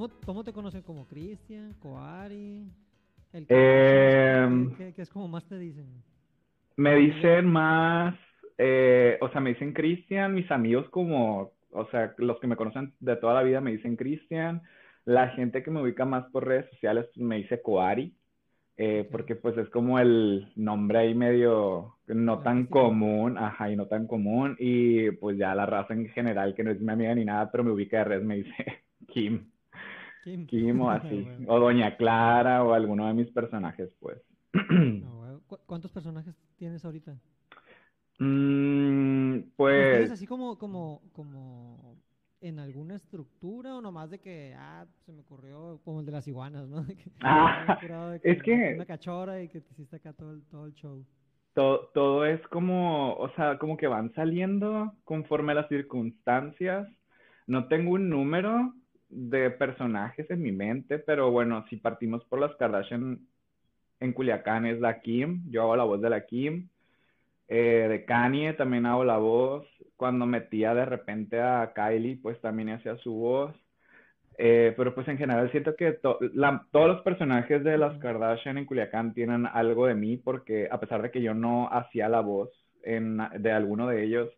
¿Cómo, cómo te conocen? ¿Como Cristian? ¿Coari? El ¿Qué, qué es como más te dicen? Me dicen más, eh, o sea, me dicen Cristian, mis amigos como, o sea, los que me conocen de toda la vida me dicen Cristian, la gente que me ubica más por redes sociales me dice Coari, eh, porque pues es como el nombre ahí medio no tan común, ajá, y no tan común, y pues ya la raza en general, que no es mi amiga ni nada, pero me ubica de redes, me dice Kim, Kim. Kim o así, o Doña Clara, o alguno de mis personajes, pues. No. ¿Cu- ¿Cuántos personajes tienes ahorita? Mm, ¿Los pues... tienes así como, como, como en alguna estructura o nomás de que, ah, se me ocurrió como el de las iguanas, ¿no? De que Ah, de es que- Una cachora y que te hiciste acá todo el, todo el show. To- todo es como, o sea, como que van saliendo conforme las circunstancias. No tengo un número de personajes en mi mente, pero bueno, si partimos por las Kardashian en Culiacán es la Kim, yo hago la voz de la Kim. Eh, de Kanye también hago la voz. Cuando metía de repente a Kylie, pues también hacía su voz. Eh, pero pues en general siento que to- la- todos los personajes de las. Kardashian en Culiacán tienen algo de mí porque a pesar de que yo no hacía la voz en, de alguno de ellos,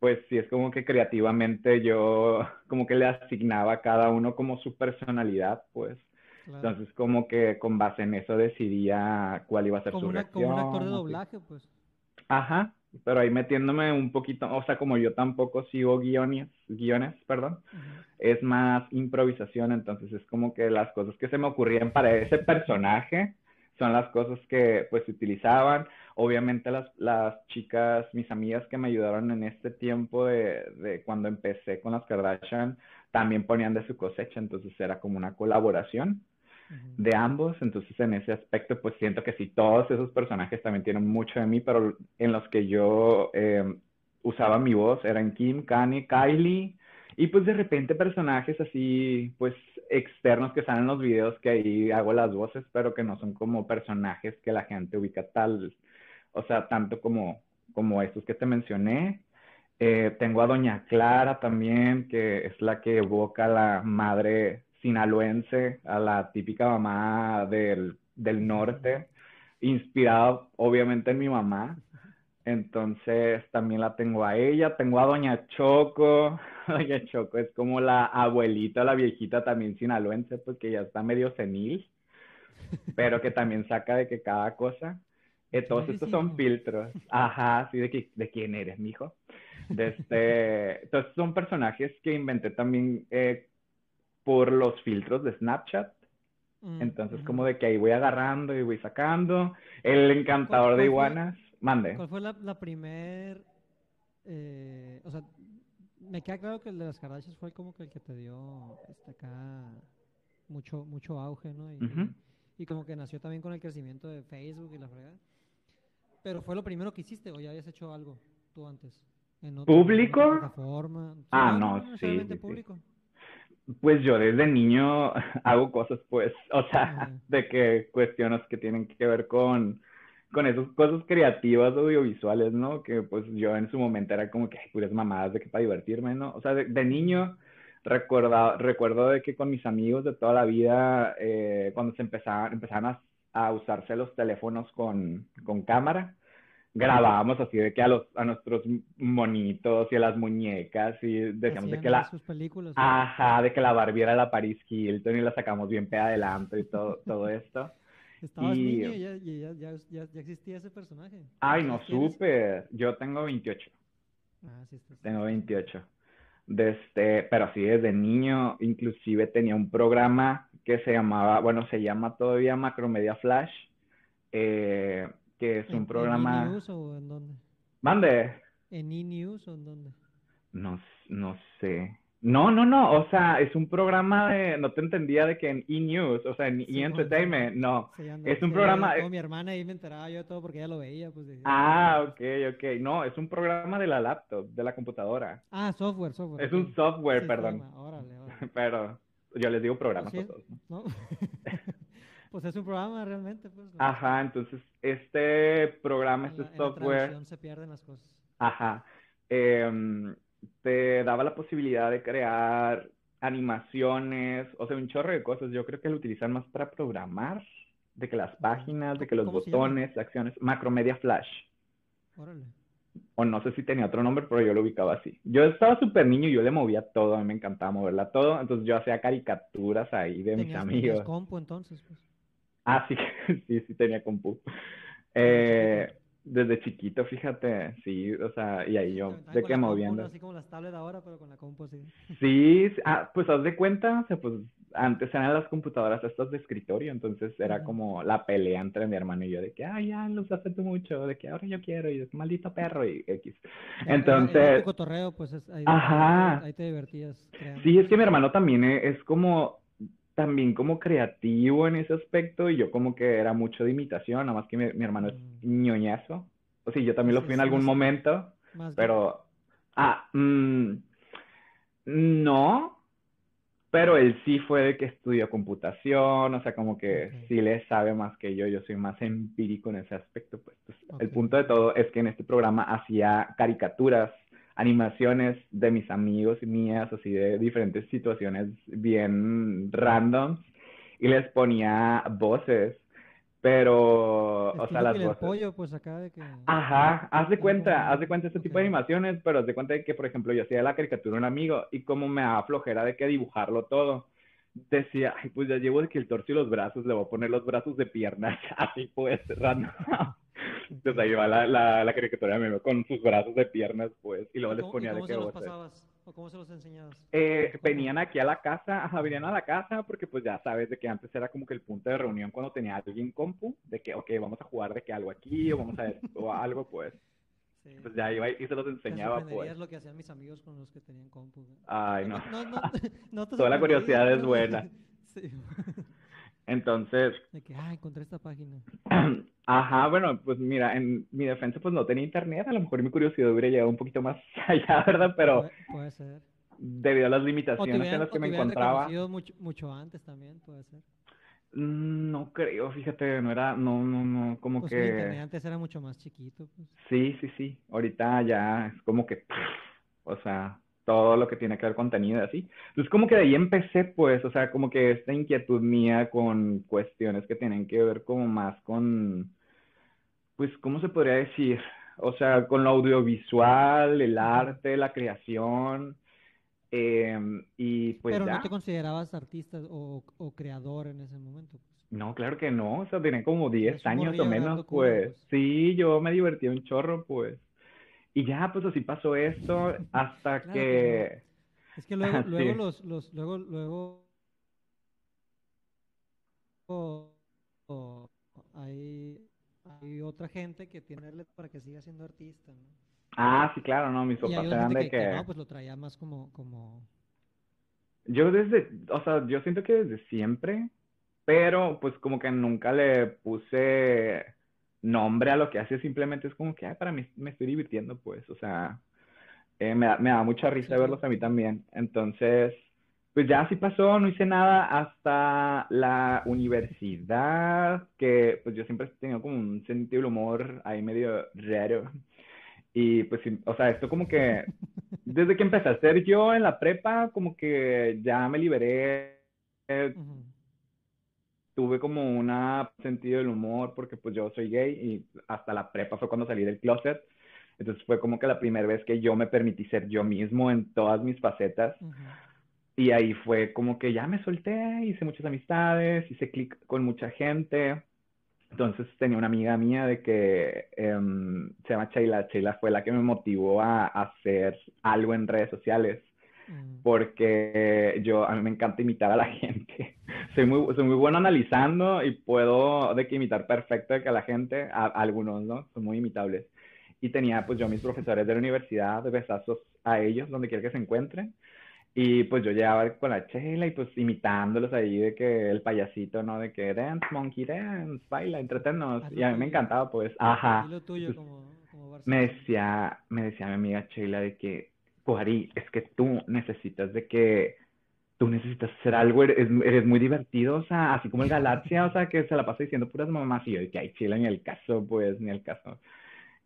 pues sí es como que creativamente yo como que le asignaba a cada uno como su personalidad, pues. Claro. Entonces como que con base en eso decidía cuál iba a ser Como, su una- como un actor de reacción, así. doblaje, pues. Ajá, pero ahí metiéndome un poquito, o sea, como yo tampoco sigo guiones, guiones, perdón, es más improvisación, entonces es como que las cosas que se me ocurrían para ese personaje son las cosas que pues se utilizaban. Obviamente las, las chicas, mis amigas que me ayudaron en este tiempo de, de cuando empecé con las Kardashian, también ponían de su cosecha, entonces era como una colaboración de ambos, entonces en ese aspecto pues siento que sí, todos esos personajes también tienen mucho de mí, pero en los que yo eh, usaba mi voz eran Kim, Kanye, Kylie y pues de repente personajes así pues externos que salen en los videos que ahí hago las voces, pero que no son como personajes que la gente ubica tal, o sea, tanto como, como estos que te mencioné. Eh, tengo a Doña Clara también, que es la que evoca a la madre sinaloense, a la típica mamá del, del norte, inspirada obviamente en mi mamá. Entonces también la tengo a ella, tengo a Doña Choco. Doña Choco es como la abuelita, la viejita también sinaloense, porque ya está medio senil, pero que también saca de que cada cosa. Eh, todos estos son filtros. Ajá, sí, de, que, de quién eres, mijo. De este, entonces son personajes que inventé también eh, por los filtros de Snapchat. Mm, Entonces, como de que ahí voy agarrando y voy sacando. El encantador ¿Cuál- de iguanas, mande. ¿Cuál fue la, la primer, eh, o sea, me queda claro que el de las Kardashians fue como que el que te dio este acá mucho mucho auge, ¿no? Y, y como que nació también con el crecimiento de Facebook y la fregada. Pero fue lo primero que hiciste o ya habías hecho algo tú antes. En otra- en otra ¿Público? Sí, Ah, no, sí, necesariamente sí, sí. público. Pues yo desde niño hago cosas, pues, o sea, Ajá. de que cuestiones que tienen que ver con, con esas cosas creativas audiovisuales, ¿no? Que pues yo en su momento era como que, ay, puras mamadas de que para divertirme, ¿no? O sea, de, de niño recuerda, recuerdo de que con mis amigos de toda la vida, eh, cuando se empezaban, empezaban a, a usarse los teléfonos con, con cámara, grabábamos así de que a los, a nuestros monitos y a las muñecas y decíamos de que la, sus películas. Ajá, de que la Barbie era la Paris Hilton y la sacamos bien pe adelante y todo, todo esto. Estabas y- niño y ya, y ya, ya, ya, existía ese personaje. Ay, no supe. Yo tengo 28. Ah, sí, sí, sí. Tengo 28. Desde, pero sí, desde niño, inclusive tenía un programa que se llamaba, bueno, se llama todavía Macromedia Flash, eh, que es ¿En- un ¿En programa... E-News o en dónde? Mande. ¿En E-News o en dónde? No, no sé. No, no, no, o sea, es un programa de, no te entendía de que en E! o sea, en Sí, E! bueno, Entertainment, sí. no. Sí, Es un sí, programa- Como mi hermana ahí me enteraba yo de todo porque ella lo veía. Pues, Ah, ok, ok. No, es un programa de la laptop, de la computadora. Ah, software, software. Es un software, Sí, perdón. Órale, órale. Pero yo les digo programas Pues a todos, ¿no? ¿no? pues es un programa realmente, pues. ¿no? Ajá, entonces este programa, este la- en la software, se pierden las cosas. ajá, em, te daba la posibilidad de crear animaciones, o sea, un chorro de cosas. Yo creo que lo utilizan más para programar, de que las páginas, de que los botones, acciones, Macromedia Flash. Órale. O no sé si tenía otro nombre, pero yo lo ubicaba así. Yo estaba súper niño y yo le movía todo, a mí me encantaba moverla todo, entonces yo hacía caricaturas ahí de mis amigos. compu entonces? Pues? Ah, sí, sí, sí tenía compu. Eh, desde chiquito, fíjate, sí, o sea, y ahí yo, de que moviendo. Así como las tablets ahora, pero con la compu, sí. Sí, ah, pues haz de cuenta, o sea, pues antes eran las computadoras estas de escritorio, entonces era como la pelea entre mi hermano y yo, de que, ay, ya lo usaste tú mucho, de que ahora yo quiero, y es maldito perro, y X. Entonces... cotorreo, pues ahí, Ajá. ahí te divertías. Sí, es que mi hermano también es como también como creativo en ese aspecto y yo como que era mucho de imitación, nada más que mi, hermano es mm. ñoñazo. O sea, yo también lo fui en algún momento, pero... Ah, mm, no, pero él sí fue de que estudió computación, o sea, como que sí le sabe más que yo, yo soy más empírico en ese aspecto, pues. El punto de todo es que en este programa hacía caricaturas animaciones de mis amigos y mías, así de diferentes situaciones bien random, y les ponía voces, pero, o sea, las voces... Pollo, pues acá de que... Ajá, haz de cuenta, haz de cuenta este tipo de animaciones, pero haz de cuenta de que, por ejemplo, yo hacía la caricatura de un amigo, y como me daba flojera de que dibujarlo todo, decía, ay, pues ya llevo de que el torso y los brazos, le voy a poner los brazos de piernas, así pues, random. Entonces ahí va la, la, la caricatura de con sus brazos de piernas, pues, y luego les ponía de qué se los pasabas? ¿O cómo se los enseñabas? Eh, venían aquí a la casa, ajá, venían a la casa porque pues ya sabes de que antes era como que el punto de reunión cuando tenía alguien compu, de que, ok, vamos a jugar de que algo aquí o vamos a ver o algo, pues. Pues ya iba y se los enseñaba, pues. Es lo que hacían mis amigos con los que tenían compu. Ay, no. no, no, no Toda la curiosidad es buena. sí. Entonces... De que, ah, encontré esta página. Ajá, bueno, pues mira, en mi defensa pues no tenía internet, a lo mejor mi curiosidad hubiera llegado un poquito más allá, ¿verdad? Pero... Puede, ser. Debido a las limitaciones en las que me encontraba... Mucho, mucho antes también, puede ser. Mm, no creo, fíjate, no era, no, no, no, como pues que... internet antes era mucho más chiquito, pues. Sí, sí, sí, ahorita ya es como que, o sea, todo lo que tiene que ver contenido así. Entonces como que de ahí empecé pues, o sea, como que esta inquietud mía con cuestiones que tienen que ver como más con, pues, ¿cómo se podría decir? O sea, con lo audiovisual, el arte, la creación. Em, y pues Pero no te considerabas artista o, o, creador en ese momento. Pues. No, claro que no, o sea, tenía como 10 años o menos, pues. Sí, yo me divertí un chorro, pues. Y ya, pues así pasó esto hasta que... Es que luego, luego los, los, luego, luego hay, hay otra gente que tiene para que siga siendo artista, ¿no? Ah, sí, claro, no, mis papás eran de que... No, pues lo traía más como, como... Yo desde, o sea, yo siento que desde siempre, pero pues como que nunca le puse nombre a lo que hace, simplemente es como que, para mí me estoy divirtiendo, pues, o sea, eh, me, da, me, da, mucha risa verlos a mí también. Entonces, pues ya así pasó, no hice nada hasta la universidad, que pues yo siempre he tenido como un sentido del humor ahí medio raro. Y pues, o sea, esto como que, desde que empecé a ser yo en la prepa, como que ya me liberé tuve como un sentido del humor porque pues yo soy gay y hasta la prepa fue cuando salí del closet. Entonces fue como que la primera vez que yo me permití ser yo mismo en todas mis facetas. Y ahí fue como que ya me solté, hice muchas amistades, hice clic con mucha gente. Entonces tenía una amiga mía de que em, se llama Sheila. Sheila fue la que me motivó a hacer algo en redes sociales. Mm. porque yo, a mí me encanta imitar a la gente. soy, muy, soy muy bueno analizando y puedo de que imitar perfecto de que a la gente, a, algunos, ¿no? Son muy imitables. Y tenía pues yo mis profesores de la universidad, de besazos a ellos, donde quiera que se encuentren. Y pues yo llegaba con la chela y pues imitándolos ahí de que el payasito, ¿no? De que dance, monkey, dance, baila, entretenos. Y a mí me encantaba pues, ajá. me decía, me decía mi amiga Sheila de que Ari, es que tú necesitas de que, tú necesitas hacer algo, eres, eres, muy divertido, o sea, así como el Galaxia, o sea, que se la pasa diciendo puras mamás y yo de que hay chile ni el caso, pues, ni el caso.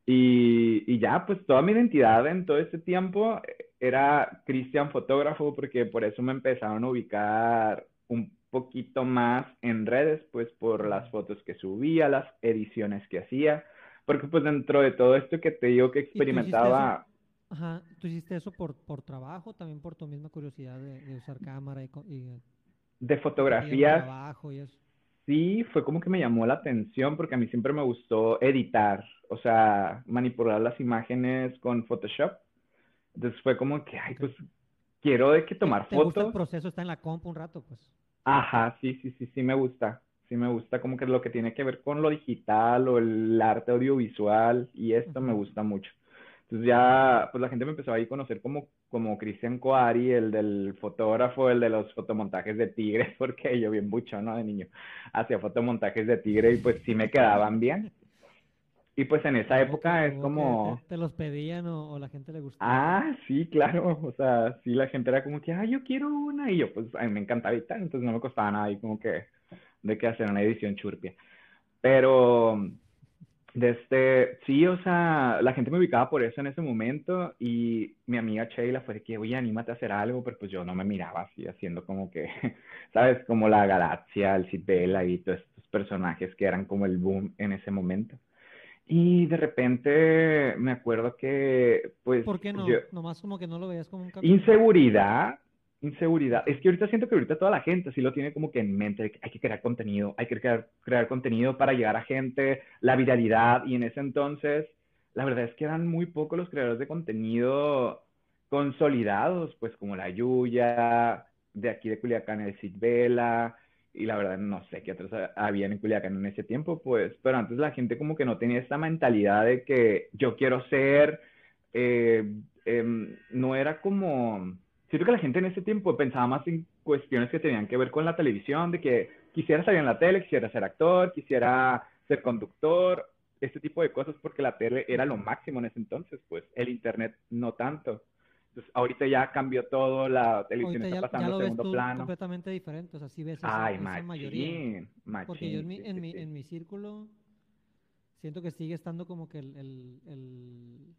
Y, y ya, pues toda mi identidad en todo este tiempo era Cristian Fotógrafo porque por eso me empezaron a ubicar un poquito más en redes, pues por las fotos que subía, las ediciones que hacía, porque pues dentro de todo esto que te digo que experimentaba... Ajá, ¿tú hiciste eso por, por trabajo, también por tu misma curiosidad de, usar cámara y... y de fotografías. Sí, fue como que me llamó la atención porque a mí siempre me gustó editar, o sea, manipular las imágenes con Photoshop. Entonces fue como que, ay, pues quiero de que tomar fotos. Gusta el proceso está en la compu un rato, pues. Ajá, sí, sí, sí, sí me gusta. Sí me gusta como que lo que tiene que ver con lo digital o el arte audiovisual y esto me gusta mucho. Entonces ya, pues la gente me empezó a conocer como, como Cristian Coari, el del fotógrafo, el de los fotomontajes de tigre, porque yo bien mucho, ¿no? De niño, hacía fotomontajes de tigre y pues sí me quedaban bien. Y pues en esa época es como... Te, los pedían o, la gente le gustaba? Ah, sí, claro. O sea, sí, la gente era como que, ah, yo quiero una. Y yo, pues, a mí me encantaba y tal. Entonces no me costaba nada ahí como que de que hacer una edición churpia. Pero, de este, sí, o sea, la gente me ubicaba por eso en ese momento y mi amiga Sheila fue de que, oye, anímate a hacer algo, pero pues yo no me miraba así, haciendo como que, ¿sabes? Como la Galaxia, el Citbela y todos estos personajes que eran como el boom en ese momento. Y de repente me acuerdo que, pues... ¿Por qué no? Nomás como que no lo veías como un Inseguridad, inseguridad. Es que ahorita siento que ahorita toda la gente sí lo tiene como que en mente, hay que crear contenido, hay que crear, crear contenido para llegar a gente, la viralidad. Y en ese entonces, la verdad es que eran muy pocos los creadores de contenido consolidados, pues como la Yuya, de aquí de Culiacán, el Sid Vela, y la verdad no sé qué otros habían en Culiacán en ese tiempo, pues, pero antes la gente como que no tenía esta mentalidad de que yo quiero ser, eh, em, no era como, siento que la gente en ese tiempo pensaba más en cuestiones que tenían que ver con la televisión, de que quisiera salir en la tele, quisiera ser actor, quisiera ser conductor, este tipo de cosas, porque la tele era lo máximo en ese entonces, pues, el internet no tanto. Entonces, ahorita ya cambió todo, la televisión está pasando a segundo plano. completamente diferente, o sea, sí ves esa, Ay, mayoría. Porque yo en mi, en, mi, en mi círculo siento que sigue estando como que el, el, el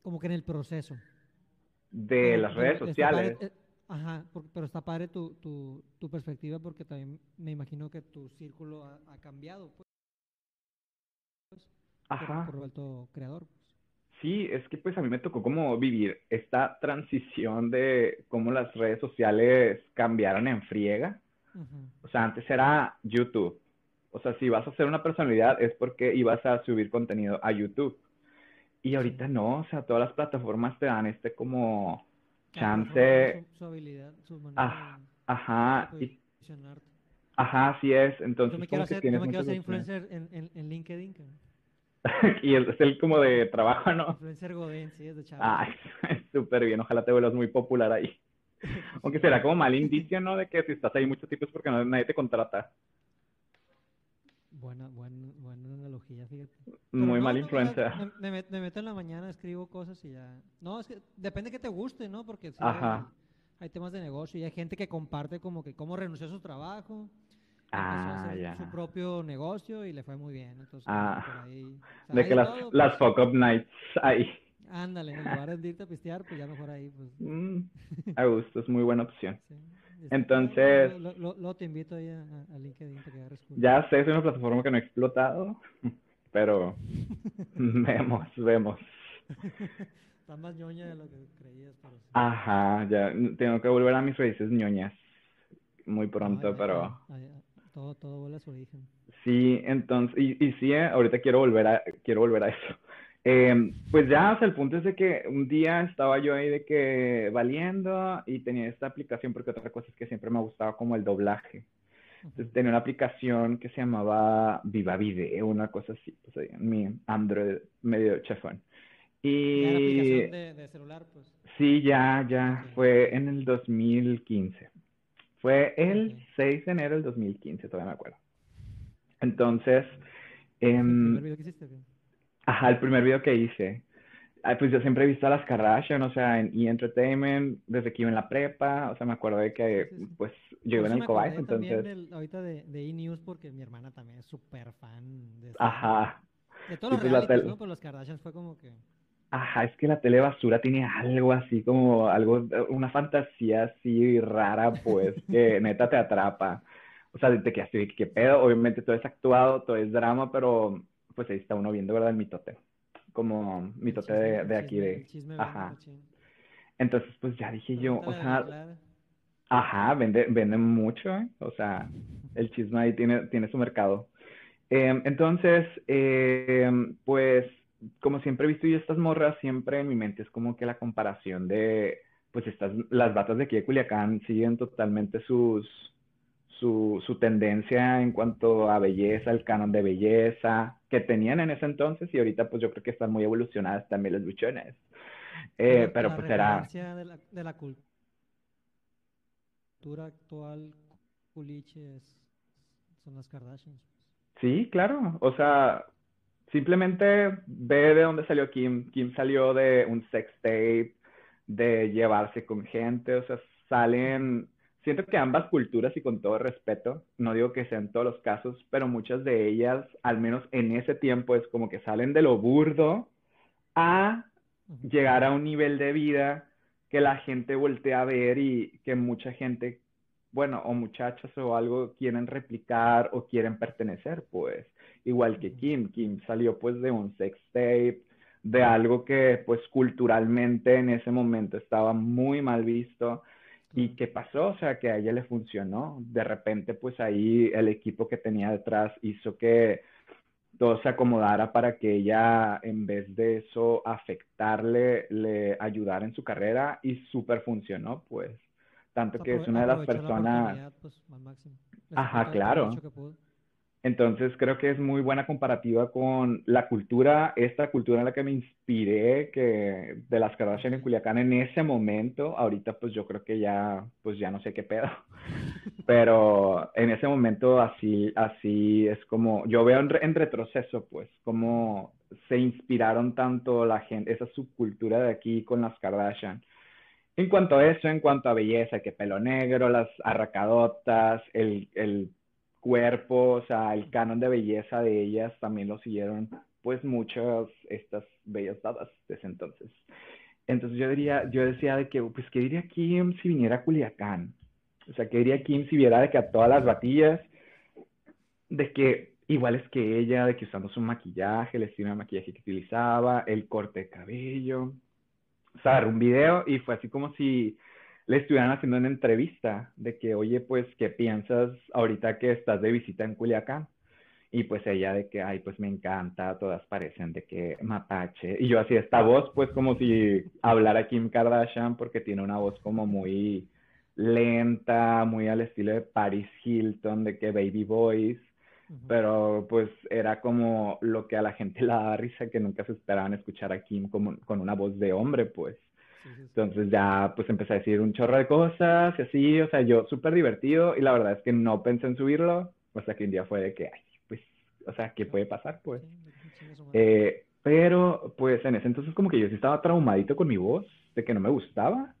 como que en el proceso. De las redes sociales. Eh, ajá, pero está padre tu, tu, tu, perspectiva porque también me imagino que tu círculo ha, ha cambiado, pues. Ajá. Por, por creador. Sí, es que pues a mí me tocó como vivir esta transición de cómo las redes sociales cambiaron en friega. O sea, antes era YouTube. O sea, si vas a hacer una personalidad es porque ibas a subir contenido a YouTube. Y ahorita no, o sea, todas las plataformas te dan este como chance. Su, habilidad, su manera ajá. Y, ajá, así es. Entonces, yo me quiero hacer, yo me quiero hacer influencer en, en, en LinkedIn. y es el como de trabajo, ¿no? Influencer Godín, sí, es de chaval. Ay, súper bien, ojalá te vuelvas muy popular ahí. Aunque será como mal indicio, ¿no? De que si estás ahí mucho tiempo es porque nadie te contrata. Buena, buena, buena analogía, fíjate. Muy mal influencia. Me, me, meto en la mañana, escribo cosas y ya. No, es que depende que te guste, ¿no? Porque Ajá. Hay, hay, temas de negocio y hay gente que comparte como que cómo renunció a su trabajo Ah, ya. Su propio negocio y le fue muy bien. Entonces, ah, por ahí, de que las, las fuck up nights ahí. Ándale, en lugar de irte a pistear, pues ya mejor ahí. Pues. Mm, a gusto, es muy buena opción. Entonces. Luego te invito ahí a, a LinkedIn Ya sé, es una plataforma que no he explotado, pero vemos, vemos. Está más ñoña de lo que creías. Pero Ajá, ya tengo que volver a mis raíces ñoñas muy pronto, pero todo, todo vuelve a su origen. Sí, entonces, y, y sí, eh, ahorita quiero volver a, quiero volver a eso. Eh, pues ya, o el punto es de que un día estaba yo ahí de que valiendo y tenía esta aplicación, porque otra cosa es que siempre me ha gustado como el doblaje. Entonces tenía una aplicación que se llamaba Viva Video, una cosa así, pues ahí en mi Android medio chefón. Y... ¿La aplicación de, de, celular, pues? Sí, ya, ya, fue en el 2015. Fue el 6 de enero del 2015, todavía me acuerdo. Entonces... ¿El primer em, video que hiciste? Ajá, el primer video que hice. pues yo siempre he visto a las Kardashian, o sea, en E! Entertainment, desde que iba en la prepa, o sea, me acuerdo de que, pues, yo iba en el COVID, entonces... Del, ahorita de, de E! porque mi hermana también es súper fan de... Ajá. De todos los pues realities, ¿no? Pero los Kardashian fue como que... Ajá, es que la tele basura tiene algo así como algo, una fantasía así rara, pues, que neta te atrapa. O sea, te quedas así, ¿qué pedo? Obviamente todo es actuado, todo es drama, pero pues ahí está uno viendo, ¿verdad? El mitote. Como mitote de, de aquí, de... Ajá. Entonces, pues ya dije yo, o sea, ajá, vende, vende mucho, ¿eh? O sea, el chisme ahí tiene, tiene su mercado. Em, entonces, em, pues como siempre he visto yo estas morras, siempre en mi mente es como que la comparación de, pues estas, las batas de aquí de Culiacán siguen totalmente sus, su, su tendencia en cuanto a belleza, el canon de belleza que tenían en ese entonces y ahorita pues yo creo que están muy evolucionadas también las luchones. Eh, pero pues era... De la, de la cultura actual culiches son las Kardashians. Sí, claro. O sea, simplemente ve de dónde salió Kim. Kim salió de un sex tape, de llevarse con gente, o sea, salen, siento que ambas culturas y con todo respeto, no digo que sean todos los casos, pero muchas de ellas, al menos en ese tiempo, es como que salen de lo burdo a llegar a un nivel de vida que la gente voltea a ver y que mucha gente, bueno, o muchachas o algo quieren replicar o quieren pertenecer, pues igual que Kim. Kim salió pues de un sex tape, de algo que pues culturalmente en ese momento estaba muy mal visto. ¿Y qué pasó? O sea, que a ella le funcionó. De repente, pues ahí el equipo que tenía detrás hizo que todo se acomodara para que ella, en vez de eso afectarle, le ayudara en su carrera y súper funcionó, pues. Tanto que es una de las personas... Pues, Ajá, claro. Entonces creo que es muy buena comparativa con la cultura, esta cultura en la que me inspiré, que de las Kardashian en Culiacán en ese momento, ahorita pues yo creo que ya, pues ya no sé qué pedo, pero en ese momento así, así es como, yo veo en, retroceso pues, como se inspiraron tanto la gente, esa subcultura de aquí con las Kardashian. En cuanto a eso, en cuanto a belleza, que pelo negro, las arracadotas, el, el cuerpo, o sea, el canon de belleza de ellas también lo siguieron pues muchas estas bellas dadas desde entonces. Entonces yo diría, yo decía de que, pues, ¿qué diría Kim si viniera a Culiacán? O sea, ¿qué diría Kim si viera de que a todas las batillas, de que iguales que ella, de que usando su maquillaje, el estilo de maquillaje que utilizaba, el corte de cabello, un video y fue así como si le estuvieran haciendo una entrevista de que, oye, pues, ¿qué piensas ahorita que estás de visita en Culiacán? Y pues ella de que, ay, pues me encanta, todas parecen de que mapache. Y yo así, esta voz, pues como si hablara Kim Kardashian, porque tiene una voz como muy lenta, muy al estilo de Paris Hilton, de que baby Pero pues era como lo que a la gente le daba risa, que nunca se esperaban escuchar a Kim como, con una voz de hombre, pues. Entonces ya pues empecé a decir un chorro de cosas y así, o sea, yo súper divertido y la verdad es que no pensé en subirlo, o sea que un día fue de que, ay, pues, o sea, ¿qué puede pasar? Pues. Eh, pero pues en ese entonces como que yo sí estaba traumadito con mi voz, de que no me gustaba.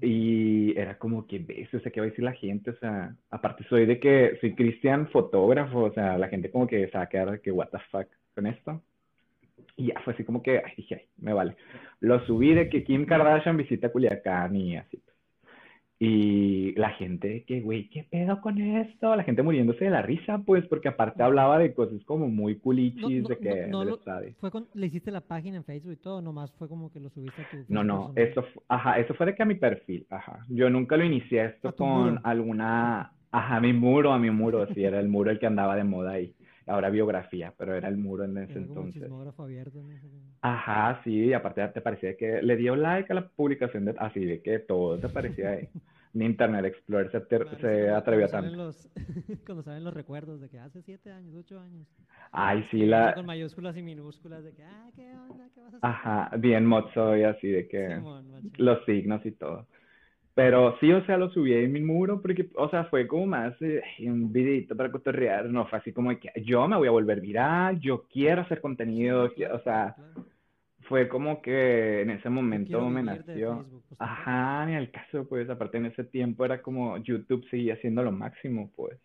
Y era como que, ves, o sea, ¿qué va a decir la gente? O sea, aparte soy de que soy Cristian fotógrafo, o sea, la gente como que se va a quedar de que, what the fuck con esto. Y ya fue así como que, ay, dije, me vale. Lo subí de que Kim Kardashian visita Culiacán y así. Y la gente, que, güey, ¿qué pedo con esto? La gente muriéndose de la risa, pues, porque aparte hablaba de cosas como muy culichis de que no, no, fue con, le hiciste la página en Facebook y todo, nomás fue como que lo subiste a tu No, no, eso, ajá, eso fue de que a mi perfil, ajá. Yo nunca lo inicié esto con alguna, ajá, mi muro, a mi muro, sí, era el muro el que andaba de moda ahí ahora biografía, pero era el muro en ese entonces. abierto, Ajá, sí, y aparte te parecía que le dio like a la publicación de, así de que todo te parecía ahí. Ni Internet Explorer se, atrevió tanto. Los, cuando saben los recuerdos de que hace siete años, ocho años. Ay, sí, la... Con mayúsculas y minúsculas de que, ah, ¿qué onda? ¿Qué vas a hacer? Ajá, bien mozo y así de que los signos y todo. Pero sí, o sea, lo subí en mi muro porque, o sea, fue como más eh, un videito para cotorrear, no fue así como que yo me voy a volver viral, yo quiero hacer contenido, o sea, fue como que en ese momento me nació. Pues, Ajá, ni al caso, pues, aparte en ese tiempo era como YouTube seguía siendo lo máximo, pues.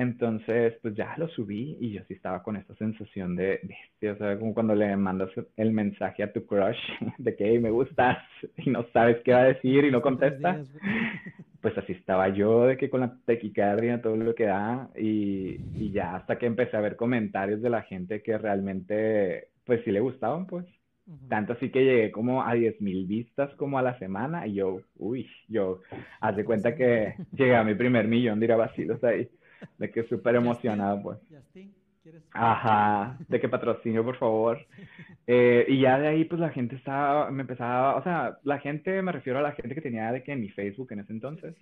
Entonces, pues ya lo subí y yo sí estaba con esta sensación de, o sea, como cuando le mandas el mensaje a tu crush de que me gustas y no sabes qué va a decir y no contesta. Pues así estaba yo, de que con la tequicardia, todo lo que da, y, y ya hasta que empecé a ver comentarios de la gente que realmente, pues sí le gustaban, pues. Tanto así que llegué como a 10.000 vistas como a la semana y yo, uy, yo, haz de cuenta que llegué a mi primer millón de vacilos ahí, de que súper emocionado pues. Ajá, de que patrocinio, por favor. Eh, y ya de ahí, pues la gente estaba, me empezaba, o sea, la gente, me refiero a la gente que tenía de que en mi Facebook en ese entonces,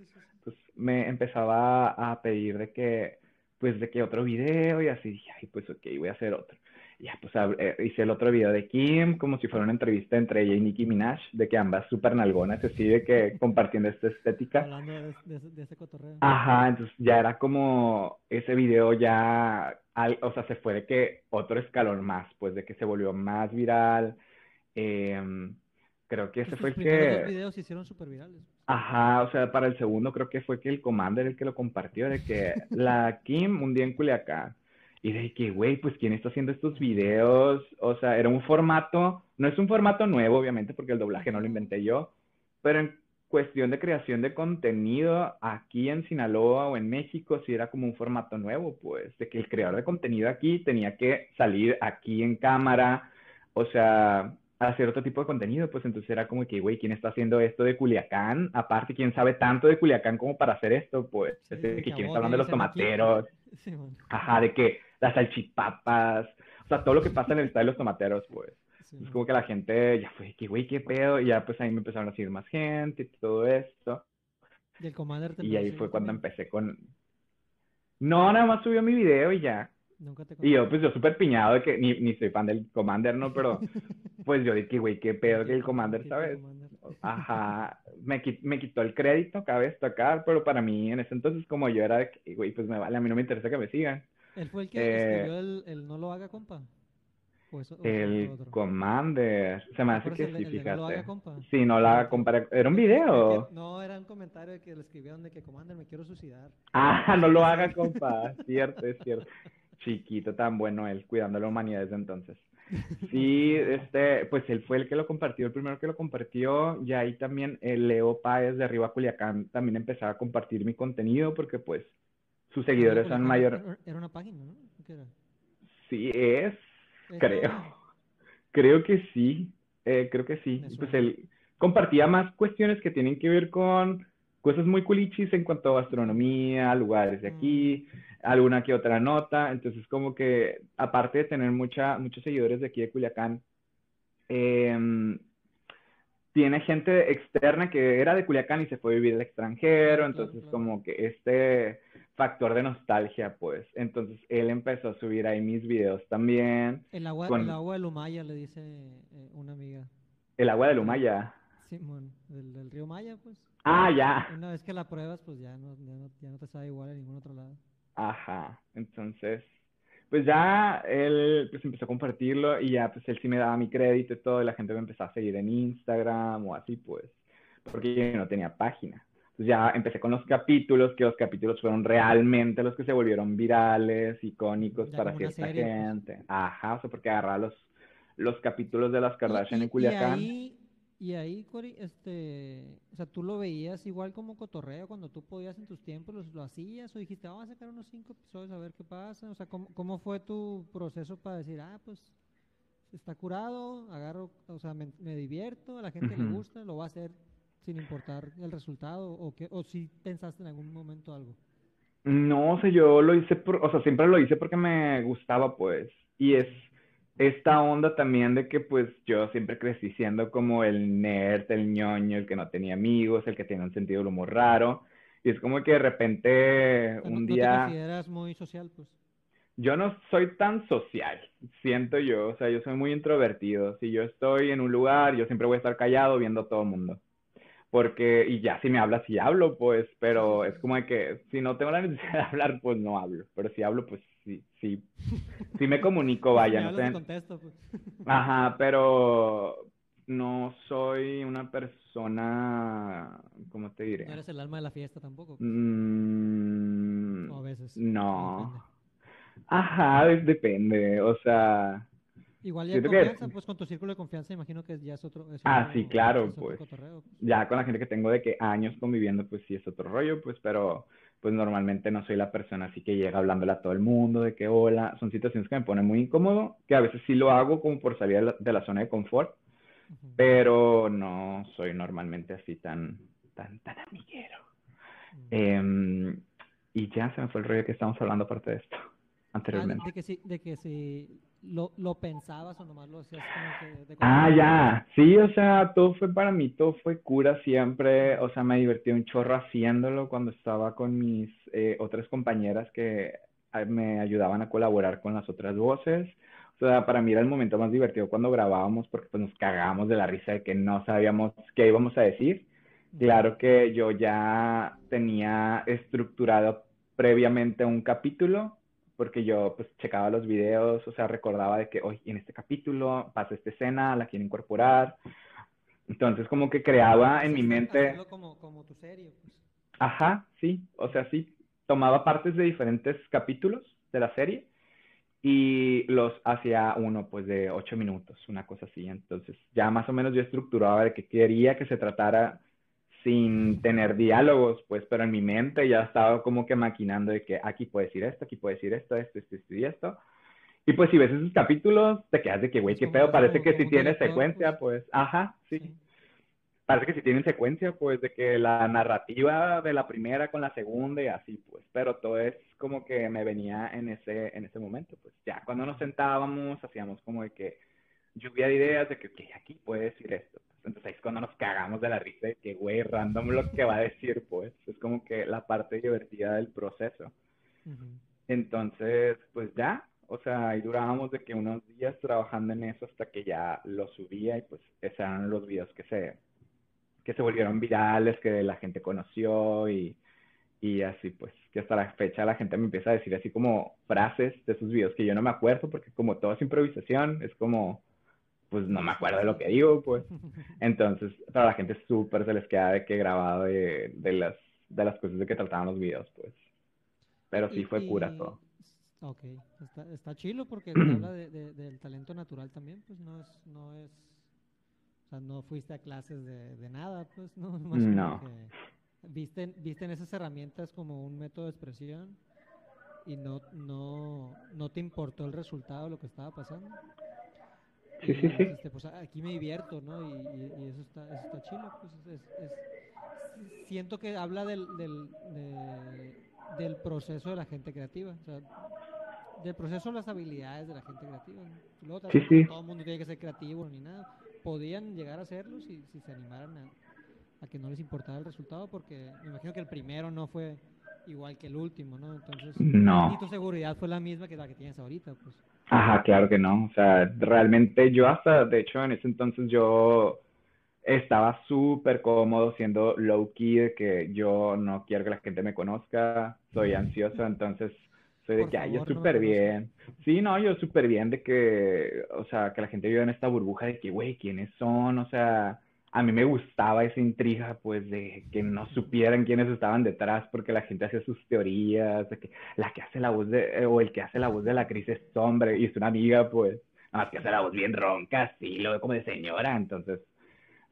pues me empezaba a pedir de que, pues de que otro video y así, dije, ay, pues ok, voy a hacer otro ya, pues eh, hice el otro video de Kim, como si fuera una entrevista entre ella y Nicki Minaj, de que ambas súper nalgonas, así de que compartiendo esta estética. Hablando de, ese cotorreo. Ajá, entonces ya era como ese video ya, o sea, se fue de que otro escalón más, pues de que se volvió más viral. Em, creo que ese fue el que... Los videos se hicieron súper virales. Ajá, o sea, para el segundo creo que fue que el Commander el que lo compartió, de que la Kim un día en Culiacán y de que, güey, pues ¿quién está haciendo estos videos? O sea, era un formato, no es un formato nuevo, obviamente, porque el doblaje no lo inventé yo, pero en cuestión de creación de contenido, aquí en Sinaloa o en México, sí era como un formato nuevo, pues, de que el creador de contenido aquí tenía que salir aquí en cámara, o sea, hacer otro tipo de contenido, pues entonces era como que, güey, ¿quién está haciendo esto de Culiacán? Aparte, ¿quién sabe tanto de Culiacán como para hacer esto? Pues, de que quién está hablando de los tomateros, ajá, de que las salchipapas, o sea, todo lo que pasa en el estado de los tomateros, pues. Es como que la gente ya fue, que güey, qué pedo, y ya pues ahí me empezaron a seguir más gente y todo esto. Y el Commander Y ahí fue cuando empecé con... No, nada más subió mi video y ya. Nunca te y yo, pues yo súper piñado de que ni, ni soy fan del Commander, ¿no? Pero pues yo dije, güey, qué pedo que el Commander, ¿sabes? Ajá, me, me quitó el crédito, cabe destacar, pero para mí en ese entonces como yo era de que, güey, pues me vale, a mí no me interesa que me sigan. ¿Él fue el que eh, escribió el, No lo haga, compa? el Commander. Se me hace que sí, fíjate. no lo haga, compa. Sí, no lo haga, compa. Era un video. No, era un comentario que le escribieron de que Commander me quiero suicidar. Ah, no lo haga, compa. cierto, es cierto. Chiquito, tan bueno él, cuidando la humanidad desde entonces. Sí, este, pues él fue el que lo compartió, el primero que lo compartió, y ahí también el Leo Páez de Arriba Culiacán también empezaba a compartir mi contenido porque pues sus seguidores son mayor. Era una página, ¿no? ¿Qué era? Sí, es, creo. Creo que sí, eh, creo que sí. Pues él compartía más cuestiones que tienen que ver con cosas muy culichis en cuanto a gastronomía, lugares de aquí, mm. alguna que otra nota. Entonces, como que aparte de tener mucha, muchos seguidores de aquí de Culiacán, eh, tiene gente externa que era de Culiacán y se fue a vivir al extranjero, entonces como que este factor de nostalgia, pues. Entonces él empezó a subir ahí mis videos también. El agua, el agua de Lumaya, le dice eh, una amiga. El agua de Lumaya. Sí, bueno, del, río Maya, pues. Ah, ya. Una vez que la pruebas, pues ya no, ya no, ya no te sabe igual en ningún otro lado. Ajá, entonces pues ya él pues empezó a compartirlo y ya pues él sí me daba mi crédito y todo y la gente me empezó a seguir en Instagram o así pues, porque yo no tenía página. Entonces ya empecé con los capítulos, que los capítulos fueron realmente los que se volvieron virales, icónicos para cierta pues. gente. Ajá, o sea, porque agarraba los, los capítulos de las Kardashian en Culiacán. Y ahí, Cory, este, o sea, tú lo veías igual como cotorreo cuando tú podías en tus tiempos, lo, hacías o dijiste, vamos a sacar unos cinco episodios a ver qué pasa, o sea, ¿cómo, cómo fue tu proceso para decir, ah, pues está curado, agarro, o sea, me, divierto, a la gente le gusta, lo va a hacer sin importar el resultado o qué, o si pensaste en algún momento algo? No, o sea, yo lo hice, por, o sea, siempre lo hice porque me gustaba, pues, y es esta onda también de que pues yo siempre crecí siendo como el nerd, el ñoño, el que no tenía amigos, el que tiene un sentido del humor raro. Y es como que de repente un día... ¿No te consideras muy social, pues? Yo no soy tan social, siento yo. O sea, yo soy muy introvertido. Si yo estoy en un lugar, yo siempre voy a estar callado viendo a todo el mundo. Porque, y ya si me hablas, sí hablo, pues, pero es como de que si no tengo la necesidad de hablar, pues no hablo. Pero si hablo, pues sí, sí, sí me comunico, vaya. no contesto, pues. Ajá, pero no soy una persona, ¿cómo te diré? No eres el alma de la fiesta tampoco. Mm, veces. No. Ajá, depende. O sea, Igual ya confianza, pues con tu círculo de confianza imagino que ya es otro... ah, sí, claro, pues. Ya con la gente que tengo de que años conviviendo, pues sí es otro rollo, pues, pero pues normalmente no soy la persona así que llega hablándole a todo el mundo de que hola, son situaciones que me ponen muy incómodo, que a veces sí lo hago como por salir de la, zona de confort, pero no soy normalmente así tan, tan, tan amiguero. Em, y ya se me fue el rollo que estamos hablando aparte de esto, ah, anteriormente. de que sí, de que sí lo, lo pensabas o nomás lo hacías como que... ah, ya, sí, o sea, todo fue para mí, todo fue cura siempre, o sea, me divertí un chorro haciéndolo cuando estaba con mis eh, otras compañeras que ah, me ayudaban a colaborar con las otras voces. O sea, para mí era el momento más divertido cuando grabábamos porque pues nos cagábamos de la risa de que no sabíamos qué íbamos a decir. Claro que yo ya tenía estructurado previamente un capítulo porque yo pues checaba los videos, o sea, recordaba de que hoy en este capítulo pasa esta escena, la quiero incorporar. Entonces como que creaba en mi mente... Como, como tu serie, pues. Ajá, sí, o sea, sí, tomaba partes de diferentes capítulos de la serie y los hacía uno pues de ocho minutos, una cosa así. Entonces ya más o menos yo estructuraba de que quería que se tratara sin tener diálogos, pues, pero en mi mente ya estaba como que maquinando de que aquí puede decir esto, aquí puede decir esto, esto, esto, esto y esto. Y pues si ves esos capítulos, te quedas de que, güey, qué pedo, parece que si tiene secuencia, pues, ajá, sí. Parece que si tienen secuencia, pues, de que la narrativa de la primera con la segunda y así, pues, pero todo es como que me venía en ese, en ese momento, pues, ya cuando nos sentábamos, hacíamos como de que lluvia de ideas de que, ok, aquí puede decir esto, entonces es cuando nos cagamos de la risa de que, güey, random lo que va a decir, pues. Es como que la parte divertida del proceso. Entonces, pues ya, o sea, ahí durábamos de que unos días trabajando en eso hasta que ya lo subía y pues esos eran los videos que se, que se volvieron virales, que la gente conoció y, y así pues, que hasta la fecha la gente me empieza a decir así como frases de esos videos que yo no me acuerdo porque como todo es improvisación, es como pues no me acuerdo de lo que digo, pues. Entonces, para la gente súper se les queda de que grabado de, de, las, de las cosas de que trataban los videos, pues. Pero sí fue cura todo. Ok, está, está chilo porque habla de, del talento natural también, pues no es, no es, o sea, no fuiste a clases de, de nada, pues, ¿no? no. viste, viste en esas herramientas como un método de expresión y no, no, no te importó el resultado de lo que estaba pasando. Sí, sí, sí. Este, pues aquí me divierto, ¿no? Y, y, eso, está, eso está chido. Pues es, es, siento que habla del, del, del proceso de la gente creativa. O sea, del proceso de las habilidades de la gente creativa. ¿no? sí, sí. Todo el mundo tiene que ser creativo ni nada. Podían llegar a hacerlo si, si se animaran a, a, que no les importara el resultado, porque me imagino que el primero no fue igual que el último, ¿no? Entonces, no. y tu seguridad fue la misma que la que tienes ahorita, pues. Ajá, claro que no. O sea, realmente yo hasta, de hecho, en ese entonces yo estaba súper cómodo siendo low key, de que yo no quiero que la gente me conozca, soy ansioso, entonces soy de que, ay, yo súper bien. Sí, no, yo súper bien de que, o sea, que la gente vive en esta burbuja de que, güey, ¿quiénes son? O sea, a mí me gustaba esa intriga, pues, de que no supieran quiénes estaban detrás, porque la gente hacía sus teorías, de que la que hace la voz de, o el que hace la voz de la crisis es hombre y es una amiga, pues, nada más que hace la voz bien ronca, así, lo ve como de señora, entonces,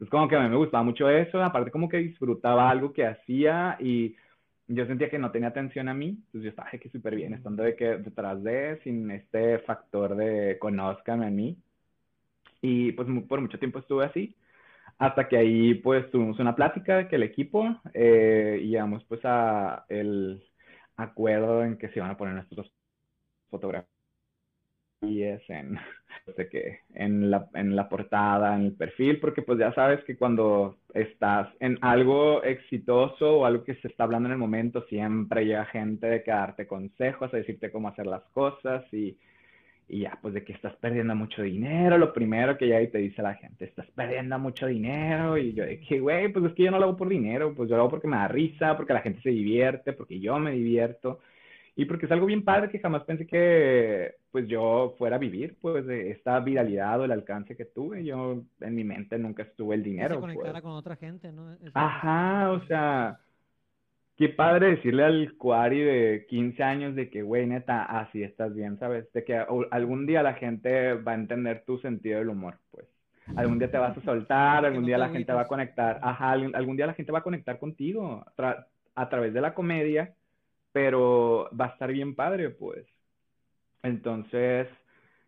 es como que a mí me gustaba mucho eso, aparte como que disfrutaba algo que hacía y yo sentía que no tenía atención a mí, entonces yo estaba que súper bien, estando de que detrás de, sin este factor de conozcan a mí, y pues por mucho tiempo estuve así, hasta que ahí pues tuvimos una plática que el equipo eh, y llegamos pues a el acuerdo en que se iban a poner nuestros fotografías en, que en, la, en la portada, en el perfil, porque pues ya sabes que cuando estás en algo exitoso o algo que se está hablando en el momento, siempre llega gente de que darte consejos, a decirte cómo hacer las cosas y y ya, pues de que estás perdiendo mucho dinero, lo primero que ya te dice la gente, estás perdiendo mucho dinero. Y yo dije, güey, pues es que yo no lo hago por dinero, pues yo lo hago porque me da risa, porque la gente se divierte, porque yo me divierto. Y porque es algo bien padre que jamás pensé que pues yo fuera a vivir, pues de esta viralidad o el alcance que tuve. Yo en mi mente nunca estuve el dinero. Se conectara pues. con otra gente, ¿no? Ajá, o sea, qué padre decirle al Cuari de 15 años de que, güey, neta, así estás bien, ¿sabes? De que algún día la gente va a entender tu sentido del humor, pues. Algún día te vas a soltar, algún día la gente va a conectar, ajá, algún día la gente va a conectar contigo a través de la comedia, pero va a estar bien padre, pues. Entonces,